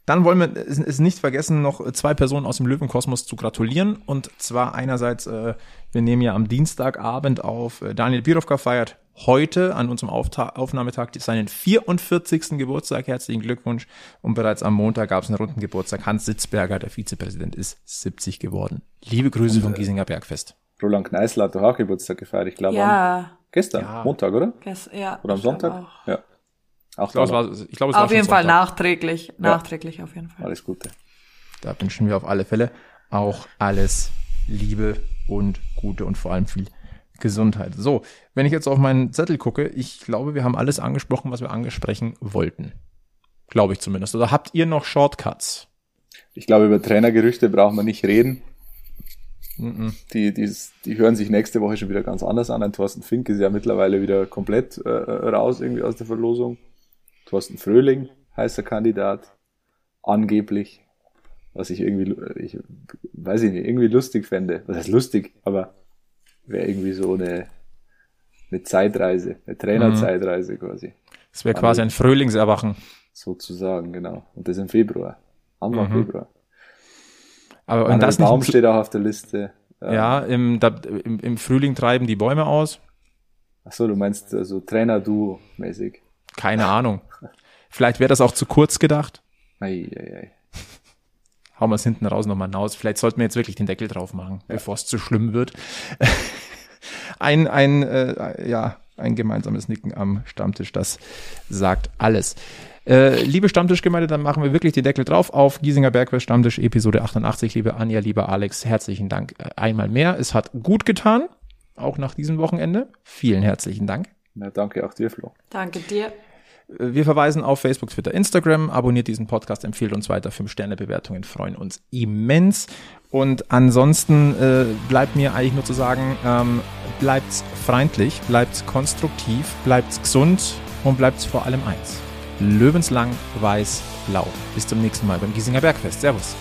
[SPEAKER 2] dann wollen wir es, nicht vergessen, noch zwei Personen aus dem Löwenkosmos zu gratulieren. Und zwar einerseits, äh, wir nehmen ja am Dienstagabend auf, äh, Daniel Birovka feiert heute an unserem Aufta Aufnahmetag seinen 44. Geburtstag. Herzlichen Glückwunsch. Und bereits am Montag gab es einen runden Geburtstag. Hans Sitzberger, der Vizepräsident, ist 70 geworden. Liebe Grüße vom Giesinger Bergfest.
[SPEAKER 4] Roland Kneißl hat doch auch Geburtstag gefeiert, ich glaube am
[SPEAKER 3] Ja,
[SPEAKER 4] gestern,
[SPEAKER 2] Ja.
[SPEAKER 4] Montag, oder?
[SPEAKER 3] das, ja.
[SPEAKER 4] Oder am
[SPEAKER 3] glaub
[SPEAKER 4] Sonntag?
[SPEAKER 3] auch.
[SPEAKER 4] Ja. Auch
[SPEAKER 2] Ich glaube, es war, ich glaube, es war
[SPEAKER 3] Auf
[SPEAKER 2] schon
[SPEAKER 3] jeden Fall
[SPEAKER 2] Sonntag.
[SPEAKER 3] nachträglich. Nachträglich auf jeden Fall.
[SPEAKER 4] Alles Gute.
[SPEAKER 2] Da wünschen wir auf alle Fälle auch alles Liebe und Gute und vor allem viel Gesundheit. So, wenn ich jetzt auf meinen Zettel gucke, ich glaube, wir haben alles angesprochen, was wir angesprechen wollten. Glaube ich zumindest. Oder habt ihr noch Shortcuts?
[SPEAKER 4] Ich glaube, über Trainergerüchte brauchen wir nicht reden. Die, die, die hören sich nächste Woche schon wieder ganz anders an. Ein Thorsten Fink ist ja mittlerweile wieder komplett äh, raus irgendwie aus der Verlosung. Thorsten Fröhling, heißer Kandidat. Angeblich. Was ich irgendwie, ich weiß ich nicht, irgendwie lustig fände. Was heißt lustig? Aber wäre irgendwie so eine, eine Zeitreise, eine Trainerzeitreise quasi.
[SPEAKER 2] Es wäre quasi ein Frühlingserwachen.
[SPEAKER 4] Sozusagen, genau. Und das im Februar. Anfang Februar.
[SPEAKER 2] Aber und das
[SPEAKER 4] Baum
[SPEAKER 2] nicht,
[SPEAKER 4] steht auch auf der Liste. Ähm,
[SPEAKER 2] ja, im, da, im, im Frühling treiben die Bäume aus.
[SPEAKER 4] Ach so, du meinst also Trainer-Duo-mäßig.
[SPEAKER 2] Keine Ahnung. Vielleicht wäre das auch zu kurz gedacht.
[SPEAKER 4] Ei, ei, ei.
[SPEAKER 2] Hauen wir es hinten raus nochmal hinaus. Vielleicht sollten wir jetzt wirklich den Deckel drauf machen, ja. bevor es zu schlimm wird. ein, ein, äh, ja, ein gemeinsames Nicken am Stammtisch, das sagt alles. Äh, liebe Stammtischgemeinde, dann machen wir wirklich den Deckel drauf auf Giesinger Bergwest Stammtisch Episode 88. Liebe Anja, lieber Alex, herzlichen Dank äh, einmal mehr. Es hat gut getan, auch nach diesem Wochenende. Vielen herzlichen Dank.
[SPEAKER 4] Na, danke auch dir, Flo.
[SPEAKER 3] Danke dir. Äh,
[SPEAKER 2] wir verweisen auf Facebook, Twitter, Instagram. Abonniert diesen Podcast, empfiehlt uns weiter. Fünf-Sterne-Bewertungen freuen uns immens. Und ansonsten äh, bleibt mir eigentlich nur zu sagen, ähm, bleibt freundlich, bleibt konstruktiv, bleibt gesund und bleibt vor allem eins. Löwenslang, weiß, blau. Bis zum nächsten Mal beim Giesinger Bergfest. Servus.